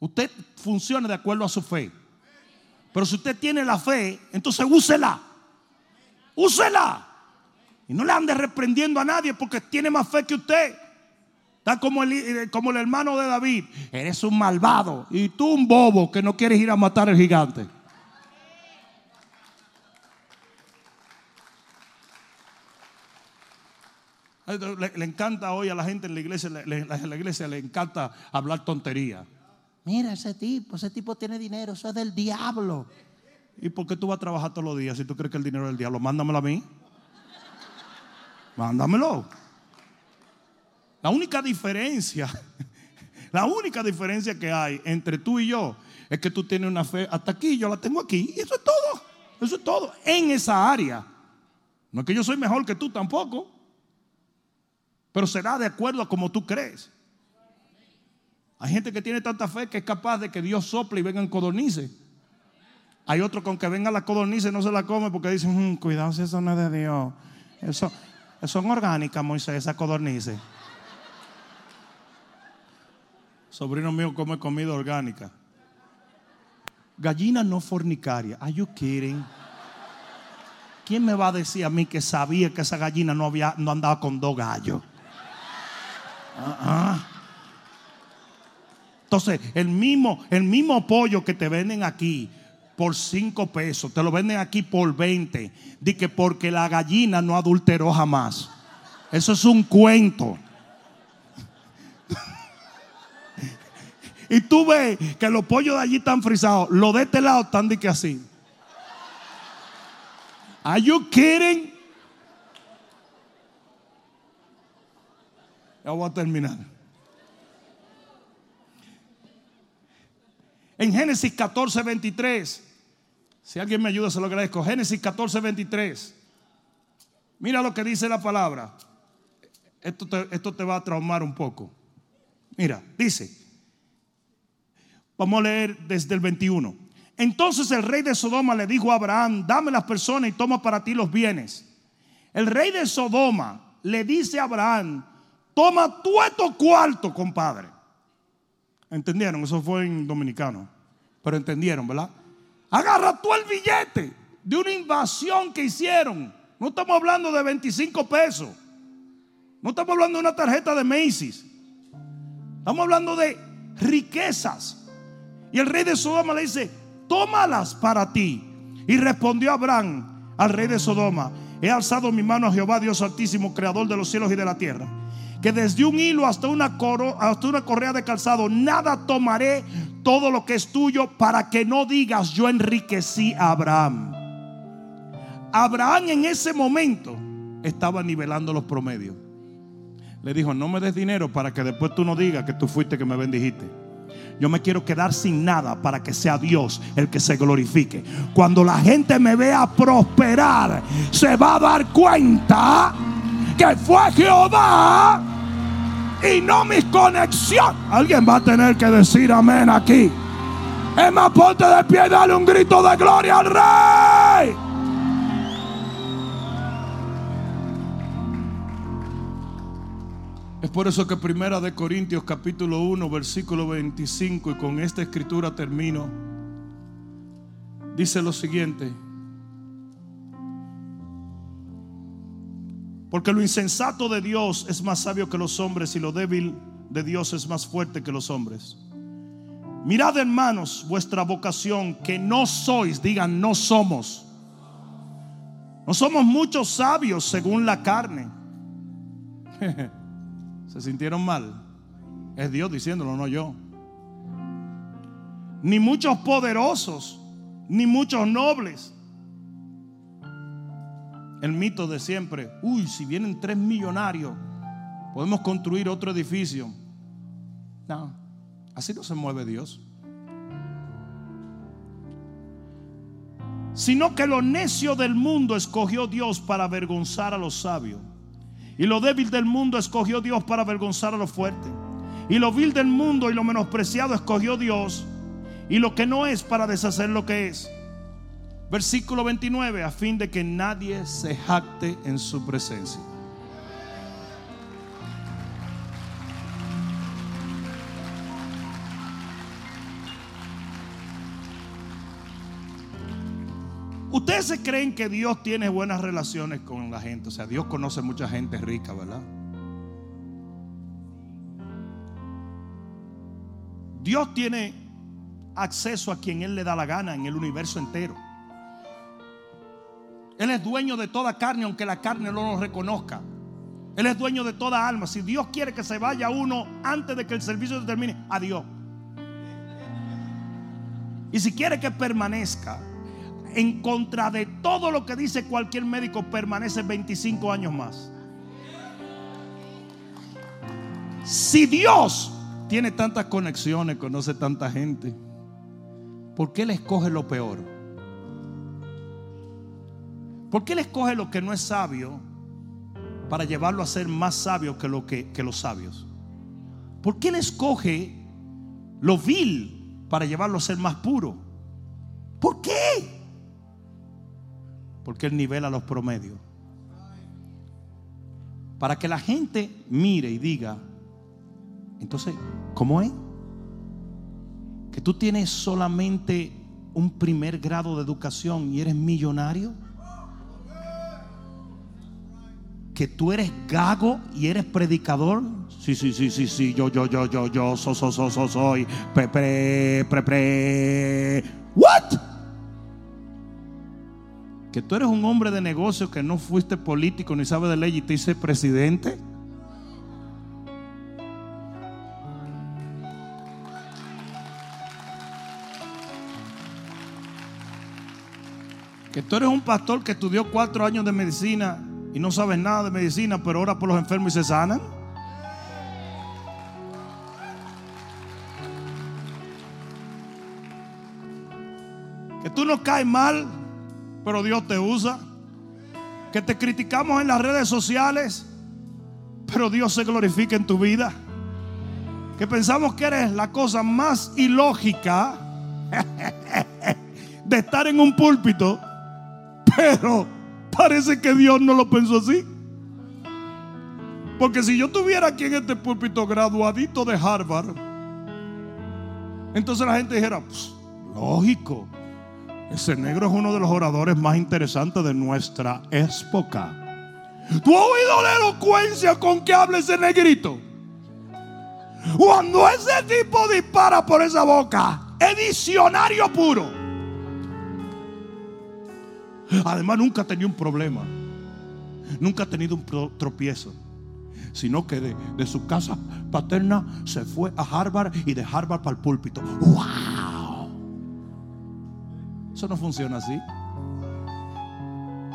Speaker 2: Usted funciona de acuerdo a su fe. Pero si usted tiene la fe, entonces úsela úsela. Y no le ande reprendiendo a nadie porque tiene más fe que usted. Está como el, eh, como el hermano de David. Eres un malvado. Y tú un bobo que no quieres ir a matar al gigante. Le, encanta hoy a la gente en la iglesia, le, la iglesia le encanta hablar tontería.
Speaker 3: Mira ese tipo, ese tipo tiene dinero, eso es del diablo.
Speaker 2: ¿Y por qué tú vas a trabajar todos los días si tú crees que el dinero del diablo? Mándamelo a mí. Mándamelo. La única diferencia, la única diferencia que hay entre tú y yo es que tú tienes una fe hasta aquí, yo la tengo aquí. Y eso es todo. Eso es todo. En esa área. No es que yo soy mejor que tú tampoco. Pero será de acuerdo a como tú crees. Hay gente que tiene tanta fe que es capaz de que Dios sople y vengan codornices. Hay otro con que venga la codornices no se la come porque dicen, mm, cuidado si eso no es de Dios. Eso, son orgánicas, Moisés, esas codornices. Sobrino mío come comida orgánica. Gallina no fornicaria. Are you kidding? ¿Quién me va a decir a mí que sabía que esa gallina no, había, no andaba con dos gallos? Entonces, el mismo, el mismo pollo que te venden aquí por 5 pesos, te lo venden aquí por 20. Di que porque la gallina no adulteró jamás. Eso es un cuento. y tú ves que los pollos de allí están frisados. Los de este lado están de que así. Are you kidding? Ya voy a terminar. En Génesis 14, 23. Si alguien me ayuda, se lo agradezco. Génesis 14, 23. Mira lo que dice la palabra. Esto te, esto te va a traumar un poco. Mira, dice. Vamos a leer desde el 21. Entonces el rey de Sodoma le dijo a Abraham, dame las personas y toma para ti los bienes. El rey de Sodoma le dice a Abraham, Toma tú estos cuartos, compadre. ¿Entendieron? Eso fue en dominicano. Pero entendieron, ¿verdad? Agarra tú el billete de una invasión que hicieron. No estamos hablando de 25 pesos. No estamos hablando de una tarjeta de Macy's. Estamos hablando de riquezas. Y el rey de Sodoma le dice, tómalas para ti. Y respondió Abraham al rey de Sodoma, he alzado mi mano a Jehová, Dios altísimo, creador de los cielos y de la tierra que desde un hilo hasta una, hasta una correa de calzado, nada tomaré todo lo que es tuyo para que no digas yo enriquecí a Abraham. Abraham en ese momento estaba nivelando los promedios. Le dijo, no me des dinero para que después tú no digas que tú fuiste que me bendijiste. Yo me quiero quedar sin nada para que sea Dios el que se glorifique. Cuando la gente me vea prosperar, se va a dar cuenta que fue Jehová y no mi conexión. Alguien va a tener que decir amén aquí. Es más, ponte de pie y dale un grito de gloria al Rey. Es por eso que Primera de Corintios capítulo 1 versículo 25 y con esta escritura termino. Dice lo siguiente. Porque lo insensato de Dios es más sabio que los hombres y lo débil de Dios es más fuerte que los hombres. Mirad hermanos vuestra vocación, que no sois, digan, no somos. No somos muchos sabios según la carne. ¿Se sintieron mal? Es Dios diciéndolo, no yo. Ni muchos poderosos, ni muchos nobles el mito de siempre, uy, si vienen tres millonarios, podemos construir otro edificio. No, así no se mueve Dios. Sino que lo necio del mundo escogió Dios para avergonzar a los sabios. Y lo débil del mundo escogió Dios para avergonzar a los fuertes. Y lo vil del mundo y lo menospreciado escogió Dios. Y lo que no es para deshacer lo que es Versículo 29, a fin de que nadie se jacte en su presencia. Ustedes se creen que Dios tiene buenas relaciones con la gente. O sea, Dios conoce mucha gente rica, ¿verdad? Dios tiene acceso a quien Él le da la gana en el universo entero. Él es dueño de toda carne, aunque la carne no lo reconozca. Él es dueño de toda alma. Si Dios quiere que se vaya uno antes de que el servicio se termine, adiós. Y si quiere que permanezca, en contra de todo lo que dice cualquier médico, permanece 25 años más. Si Dios tiene tantas conexiones, conoce tanta gente, ¿por qué le escoge lo peor? ¿Por qué le escoge lo que no es sabio para llevarlo a ser más sabio que, lo que, los sabios? ¿Por qué le escoge lo vil para llevarlo a ser más puro? ¿Por qué? Porque Él nivela los promedios. Para que la gente mire y diga, entonces, ¿cómo es? Que tú tienes solamente un primer grado de educación y eres millonario. Que tú eres gago y eres predicador. Sí, sí, sí, sí, sí. Yo, yo, yo, yo, yo, so, so, so, so, soy. Pre, pre, pre, pre. What? Que tú eres un hombre de negocio que no fuiste político ni sabe de ley y te hice presidente. Que tú eres un pastor que estudió cuatro años de medicina y no sabes nada de medicina, pero ora por los enfermos y se sanan. Que tú no caes mal, pero Dios te usa. Que te criticamos en las redes sociales, pero Dios se glorifica en tu vida. Que pensamos que eres la cosa más ilógica de estar en un púlpito, pero parece que Dios no lo pensó así. Porque si yo tuviera aquí en este púlpito graduadito de Harvard, entonces la gente dijera, "Pues, lógico, ese negro es uno de los oradores más interesantes de nuestra época. ¿Tú has oído la elocuencia con que habla ese negrito? Cuando ese tipo dispara por esa boca, es diccionario puro. Además, nunca ha tenido un problema. Nunca ha tenido un tropiezo. Sino que de, su casa paterna se fue a Harvard y de Harvard para el púlpito. ¡Wow! Eso no funciona así.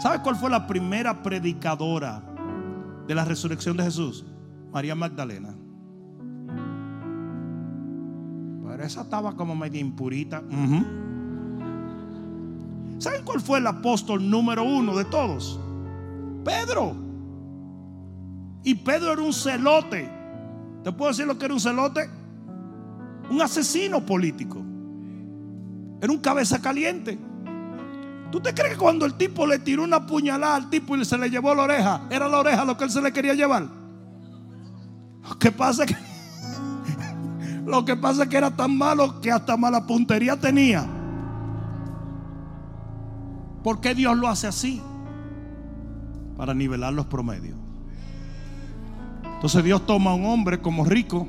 Speaker 2: ¿Sabe cuál fue la primera predicadora de la resurrección de Jesús? María Magdalena. Pero esa estaba como media impurita. Ujú. ¿Saben cuál fue el apóstol número uno de todos? Pedro. Y Pedro era un celote. ¿Te puedo decir lo que era un celote? Un asesino político. Era un cabeza caliente. ¿Tú te crees que cuando el tipo le tiró una puñalada al tipo y se le llevó la oreja, era la oreja lo que él se le quería llevar? Lo que pasa es que, lo que, pasa es que era tan malo que hasta mala puntería tenía. ¿Por qué Dios lo hace así? Para nivelar los promedios. Entonces Dios toma a un hombre como rico,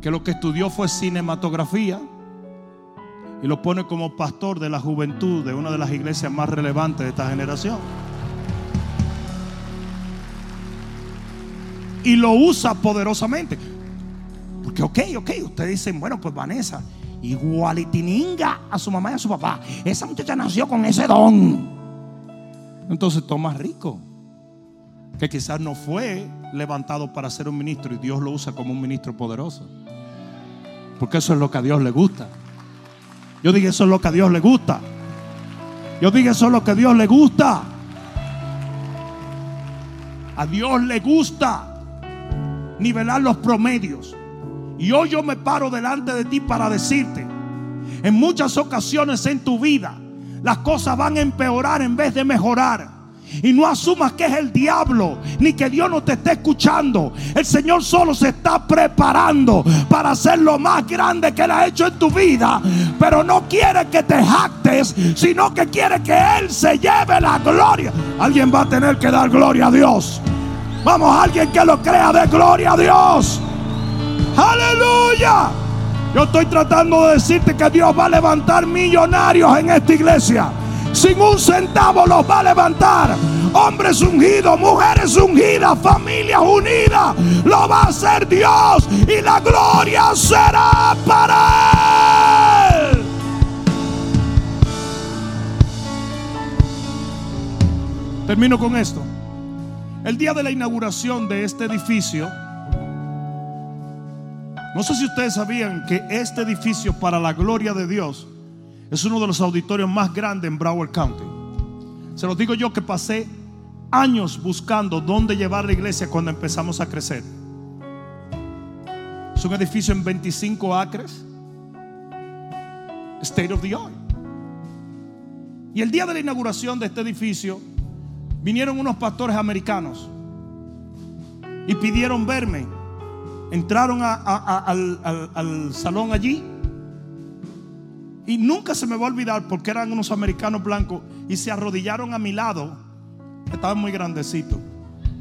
Speaker 2: que lo que estudió fue cinematografía, y lo pone como pastor de la juventud de una de las iglesias más relevantes de esta generación. Y lo usa poderosamente. Porque, ok, ok, ustedes dicen, bueno, pues Vanessa, igualitininga a su mamá y a su papá. Esa muchacha nació con ese don. Entonces toma rico, que quizás no fue levantado para ser un ministro y Dios lo usa como un ministro poderoso. Porque eso es lo que a Dios le gusta. Yo dije, eso es lo que a Dios le gusta. Yo dije, eso es lo que a Dios le gusta. A Dios le gusta nivelar los promedios. Y hoy yo me paro delante de ti para decirte, en muchas ocasiones en tu vida, las cosas van a empeorar en vez de mejorar. Y no asumas que es el diablo, ni que Dios no te esté escuchando. El Señor solo se está preparando para hacer lo más grande que Él ha hecho en tu vida. Pero no quiere que te jactes, sino que quiere que Él se lleve la gloria. Alguien va a tener que dar gloria a Dios. Vamos, alguien que lo crea de gloria a Dios. Aleluya. Yo estoy tratando de decirte que Dios va a levantar millonarios en esta iglesia. Sin un centavo los va a levantar. Hombres ungidos, mujeres ungidas, familias unidas. Lo va a hacer Dios y la gloria será para Él. Termino con esto. El día de la inauguración de este edificio, no sé si ustedes sabían que este edificio para la gloria de Dios es uno de los auditorios más grandes en Broward County. Se los digo yo que pasé años buscando dónde llevar la iglesia cuando empezamos a crecer. Es un edificio en 25 acres. State of the art. Y el día de la inauguración de este edificio, vinieron unos pastores americanos y pidieron verme. Entraron al salón allí y nunca se me va a olvidar porque eran unos americanos blancos y se arrodillaron a mi lado. Estaban muy grandecitos.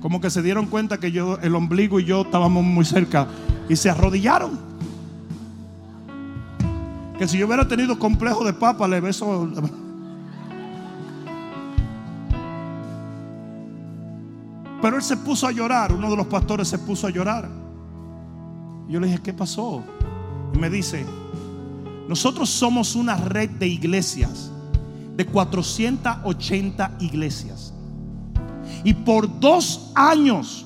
Speaker 2: Como que se dieron cuenta que yo, el ombligo y yo estábamos muy cerca y se arrodillaron. Que si yo hubiera tenido complejo de papa, le beso. Pero él se puso a llorar, uno de los pastores se puso a llorar. Yo le dije, ¿qué pasó? Y me dice, nosotros somos una red de iglesias, de 480 iglesias. Y por dos años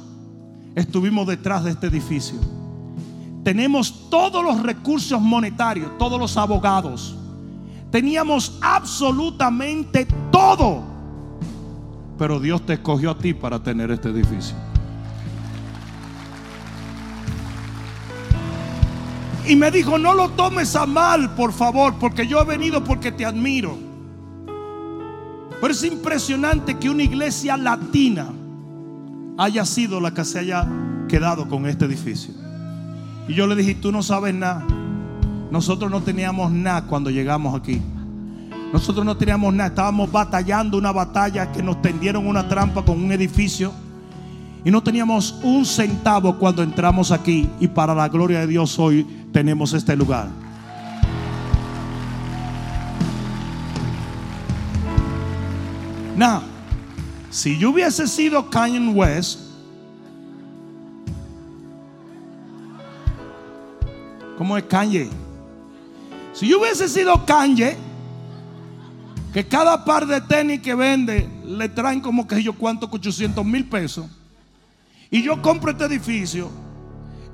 Speaker 2: estuvimos detrás de este edificio. Tenemos todos los recursos monetarios, todos los abogados. Teníamos absolutamente todo. Pero Dios te escogió a ti para tener este edificio. Y me dijo, no lo tomes a mal, por favor, porque yo he venido porque te admiro. Pero es impresionante que una iglesia latina haya sido la que se haya quedado con este edificio. Y yo le dije, tú no sabes nada. Nosotros no teníamos nada cuando llegamos aquí. Nosotros no teníamos nada. Estábamos batallando una batalla que nos tendieron una trampa con un edificio. Y no teníamos un centavo cuando entramos aquí. Y para la gloria de Dios hoy tenemos este lugar. Now, si yo hubiese sido Kanye West, ¿cómo es Kanye? Si yo hubiese sido Kanye, que cada par de tenis que vende le traen como que yo cuánto, 800 mil pesos, y yo compro este edificio,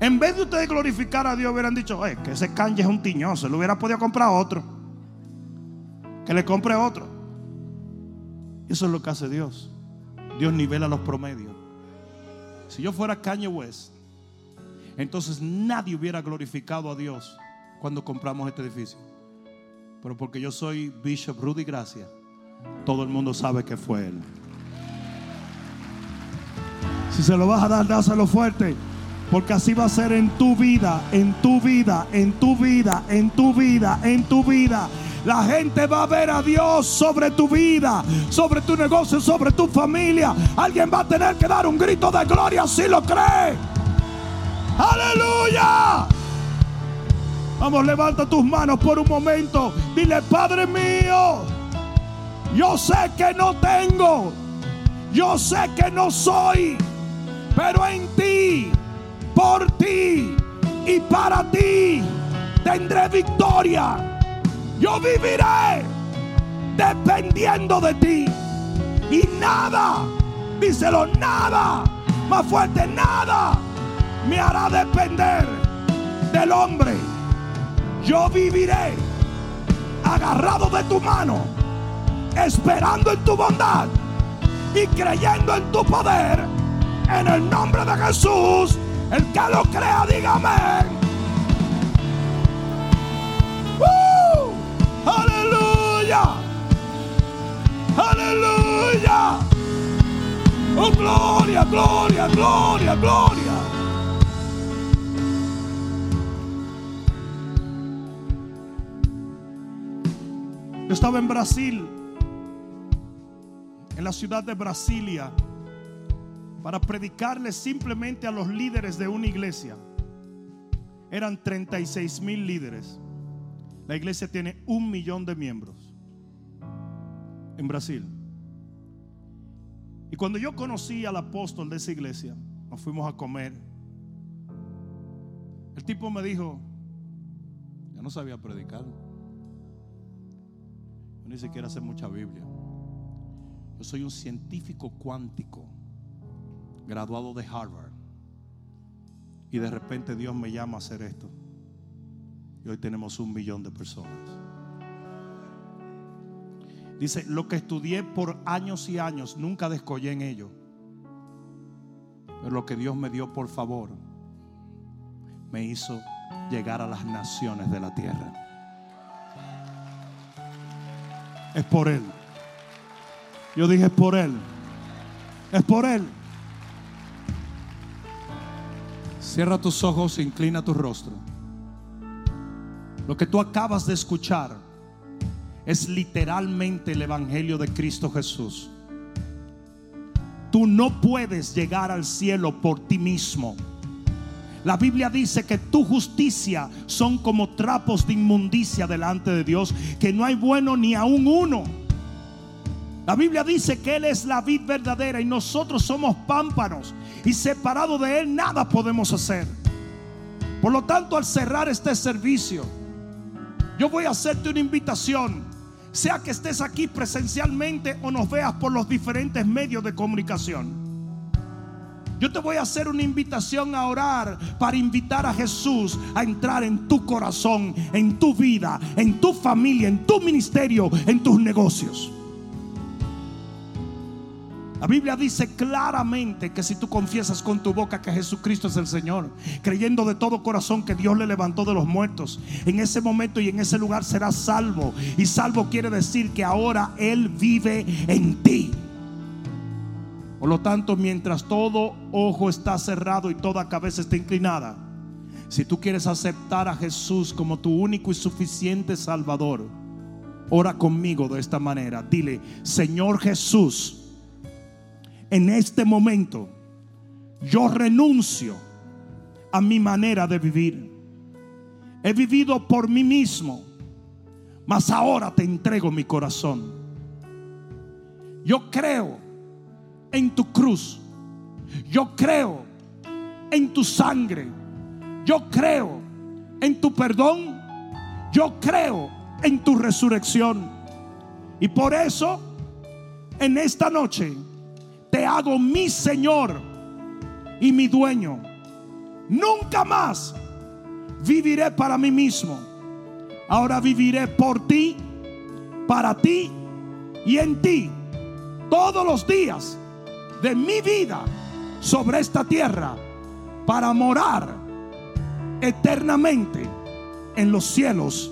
Speaker 2: en vez de ustedes glorificar a Dios, hubieran dicho, "Eh, que ese Kanye es un tiñoso, le hubiera podido comprar otro, que le compre otro. Eso es lo que hace Dios. Dios nivela los promedios. Si yo fuera Kanye West, entonces nadie hubiera glorificado a Dios cuando compramos este edificio. Pero porque yo soy Bishop Rudy Gracia, todo el mundo sabe que fue él. Si se lo vas a dar, dáselo fuerte. Porque así va a ser en tu vida, en tu vida, en tu vida, en tu vida, en tu vida. La gente va a ver a Dios sobre tu vida, sobre tu negocio, sobre tu familia. Alguien va a tener que dar un grito de gloria si lo cree. Aleluya. Vamos, levanta tus manos por un momento. Dile, Padre mío, yo sé que no tengo, yo sé que no soy, pero en ti, por ti y para ti tendré victoria. Yo viviré dependiendo de ti. Y nada, díselo, nada, más fuerte, nada me hará depender del hombre. Yo viviré agarrado de tu mano, esperando en tu bondad y creyendo en tu poder. En el nombre de Jesús, el que lo crea, dígame. ¡Uh! ¡Aleluya! ¡Aleluya! ¡Oh, gloria, gloria, gloria, gloria! Yo estaba en Brasil, en la ciudad de Brasilia, para predicarle simplemente a los líderes de una iglesia. eran 36 mil líderes. La iglesia tiene un millón de miembros en Brasil. Y cuando yo conocí al apóstol de esa iglesia, nos fuimos a comer. El tipo me dijo, yo no sabía predicar. Yo ni siquiera sé mucha Biblia. Yo soy un científico cuántico, graduado de Harvard. Y de repente Dios me llama a hacer esto. Y hoy tenemos un millón de personas. Dice, lo que estudié por años y años, nunca descollé en ello. Pero lo que Dios me dio por favor, me hizo llegar a las naciones de la tierra. Es por Él. Yo dije, es por Él. Es por Él. Cierra tus ojos inclina tu rostro. Lo que tú acabas de escuchar es literalmente el Evangelio de Cristo Jesús. Tú no puedes llegar al cielo por ti mismo. La Biblia dice que tu justicia son como trapos de inmundicia delante de Dios, que no hay bueno ni aún uno. La Biblia dice que Él es la vid verdadera y nosotros somos pámpanos y separado de Él nada podemos hacer. Por lo tanto, al cerrar este servicio, yo voy a hacerte una invitación, sea que estés aquí presencialmente o nos veas por los diferentes medios de comunicación. Yo te voy a hacer una invitación a orar para invitar a Jesús a entrar en tu corazón, en tu vida, en tu familia, en tu ministerio, en tus negocios. La Biblia dice claramente que si tú confiesas con tu boca que Jesucristo es el Señor, creyendo de todo corazón que Dios le levantó de los muertos, en ese momento y en ese lugar serás salvo. Y salvo quiere decir que ahora Él vive en ti. Por lo tanto, mientras todo ojo está cerrado y toda cabeza está inclinada, si tú quieres aceptar a Jesús como tu único y suficiente Salvador, ora conmigo de esta manera. Dile, Señor Jesús, en este momento yo renuncio a mi manera de vivir. He vivido por mí mismo, mas ahora te entrego mi corazón. Yo creo en tu cruz. Yo creo en tu sangre. Yo creo en tu perdón. Yo creo en tu resurrección. Y por eso, en esta noche, te hago mi Señor y mi dueño. Nunca más viviré para mí mismo. Ahora viviré por ti, para ti y en ti todos los días de mi vida sobre esta tierra para morar eternamente en los cielos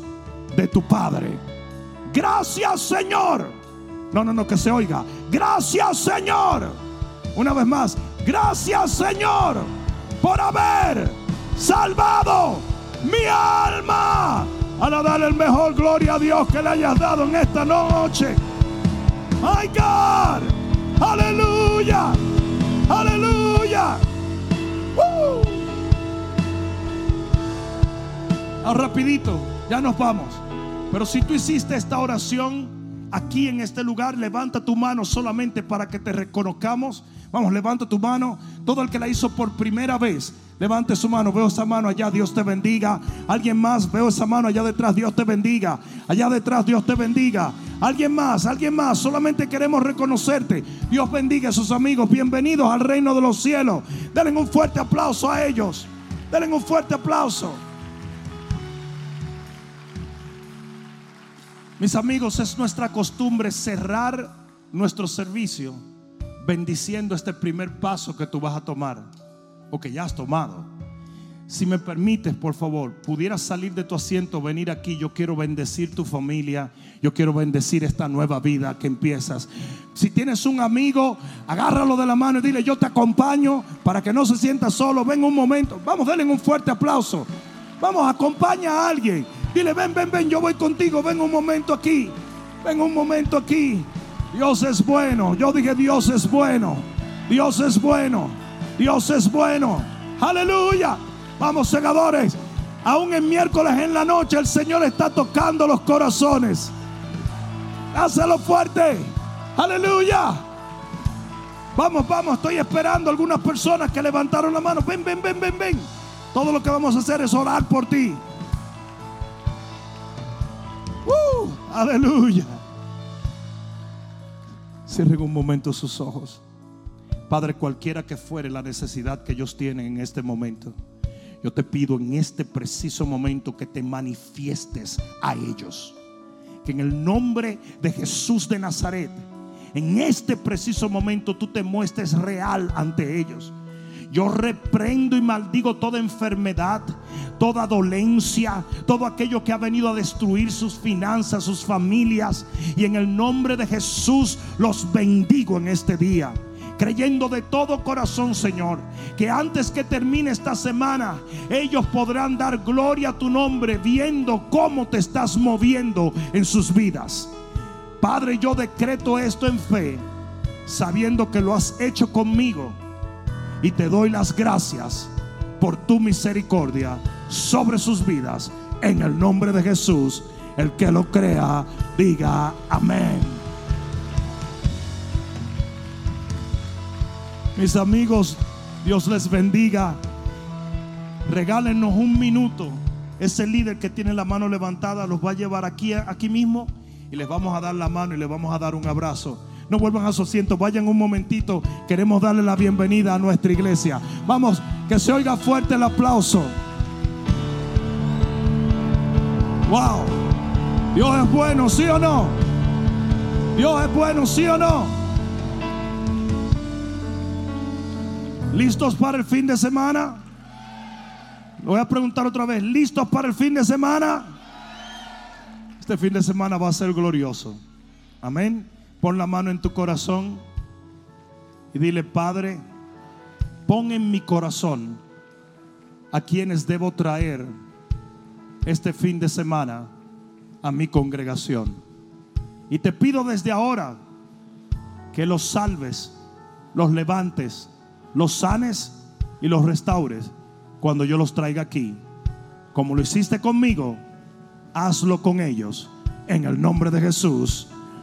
Speaker 2: de tu Padre. Gracias Señor no, no, no, que se oiga. Gracias Señor. Una vez más. Gracias Señor por haber salvado mi alma. Para darle el mejor gloria a Dios que le hayas dado en esta noche. My God. Aleluya. Aleluya. Rapidito, ya nos vamos. Pero si tú hiciste esta oración aquí en este lugar, levanta tu mano solamente para que te reconozcamos. Vamos, levanta tu mano. Todo el que la hizo por primera vez, levante su mano. Veo esa mano allá, Dios te bendiga. Alguien más, veo esa mano allá detrás, Dios te bendiga. Allá detrás, Dios te bendiga. Alguien más, alguien más. Solamente queremos reconocerte. Dios bendiga a sus amigos. Bienvenidos al reino de los cielos. Denle un fuerte aplauso a ellos. Denle un fuerte aplauso. Mis amigos, es nuestra costumbre cerrar nuestro servicio bendiciendo este primer paso que tú vas a tomar o que ya has tomado. Si me permites, por favor, pudieras salir de tu asiento, venir aquí. Yo quiero bendecir tu familia. Yo quiero bendecir esta nueva vida que empiezas. Si tienes un amigo, agárralo de la mano y dile, yo te acompaño para que no se sienta solo. Ven un momento. Vamos, denle un fuerte aplauso. Vamos, acompaña a alguien. Dile, ven, ven, ven, yo voy contigo. Ven un momento aquí. Ven un momento aquí. Dios es bueno. Yo dije, Dios es bueno. Dios es bueno. Dios es bueno. Aleluya. Vamos, segadores. Aún en miércoles en la noche el Señor está tocando los corazones. Hácelo fuerte. Aleluya. Vamos, vamos, estoy esperando algunas personas que levantaron la mano. Ven, ven, ven, ven, ven. Todo lo que vamos a hacer es orar por ti. Uh, aleluya. Cierren un momento sus ojos. Padre, cualquiera que fuere la necesidad que ellos tienen en este momento, yo te pido en este preciso momento que te manifiestes a ellos. Que en el nombre de Jesús de Nazaret, en este preciso momento tú te muestres real ante ellos. Yo reprendo y maldigo toda enfermedad, toda dolencia, todo aquello que ha venido a destruir sus finanzas, sus familias. Y en el nombre de Jesús los bendigo en este día creyendo de todo corazón, Señor, que antes que termine esta semana, ellos podrán dar gloria a tu nombre viendo cómo te estás moviendo en sus vidas. Padre, yo decreto esto en fe, sabiendo que lo has hecho conmigo y te doy las gracias por tu misericordia sobre sus vidas. En el nombre de Jesús, el que lo crea, diga amén. Mis amigos, Dios les bendiga. Regálenos un minuto. Ese líder que tiene la mano levantada los va a llevar aquí, aquí mismo y les vamos a dar la mano y les vamos a dar un abrazo. No vuelvan a su asiento, vayan un momentito. Queremos darle la bienvenida a nuestra iglesia. Vamos, que se oiga fuerte el aplauso. Wow. Dios es bueno, ¿sí o no? Dios es bueno, ¿sí o no? ¿Listos para el fin de semana? Lo voy a preguntar otra vez. ¿Listos para el fin de semana? Este fin de semana va a ser glorioso. Amén. Pon la mano en tu corazón y dile, Padre, pon en mi corazón a quienes debo traer este fin de semana a mi congregación. Y te pido desde ahora que los salves, los levantes, los sanes y los restaures cuando yo los traiga aquí. Como lo hiciste conmigo, hazlo con ellos. En el nombre de Jesús.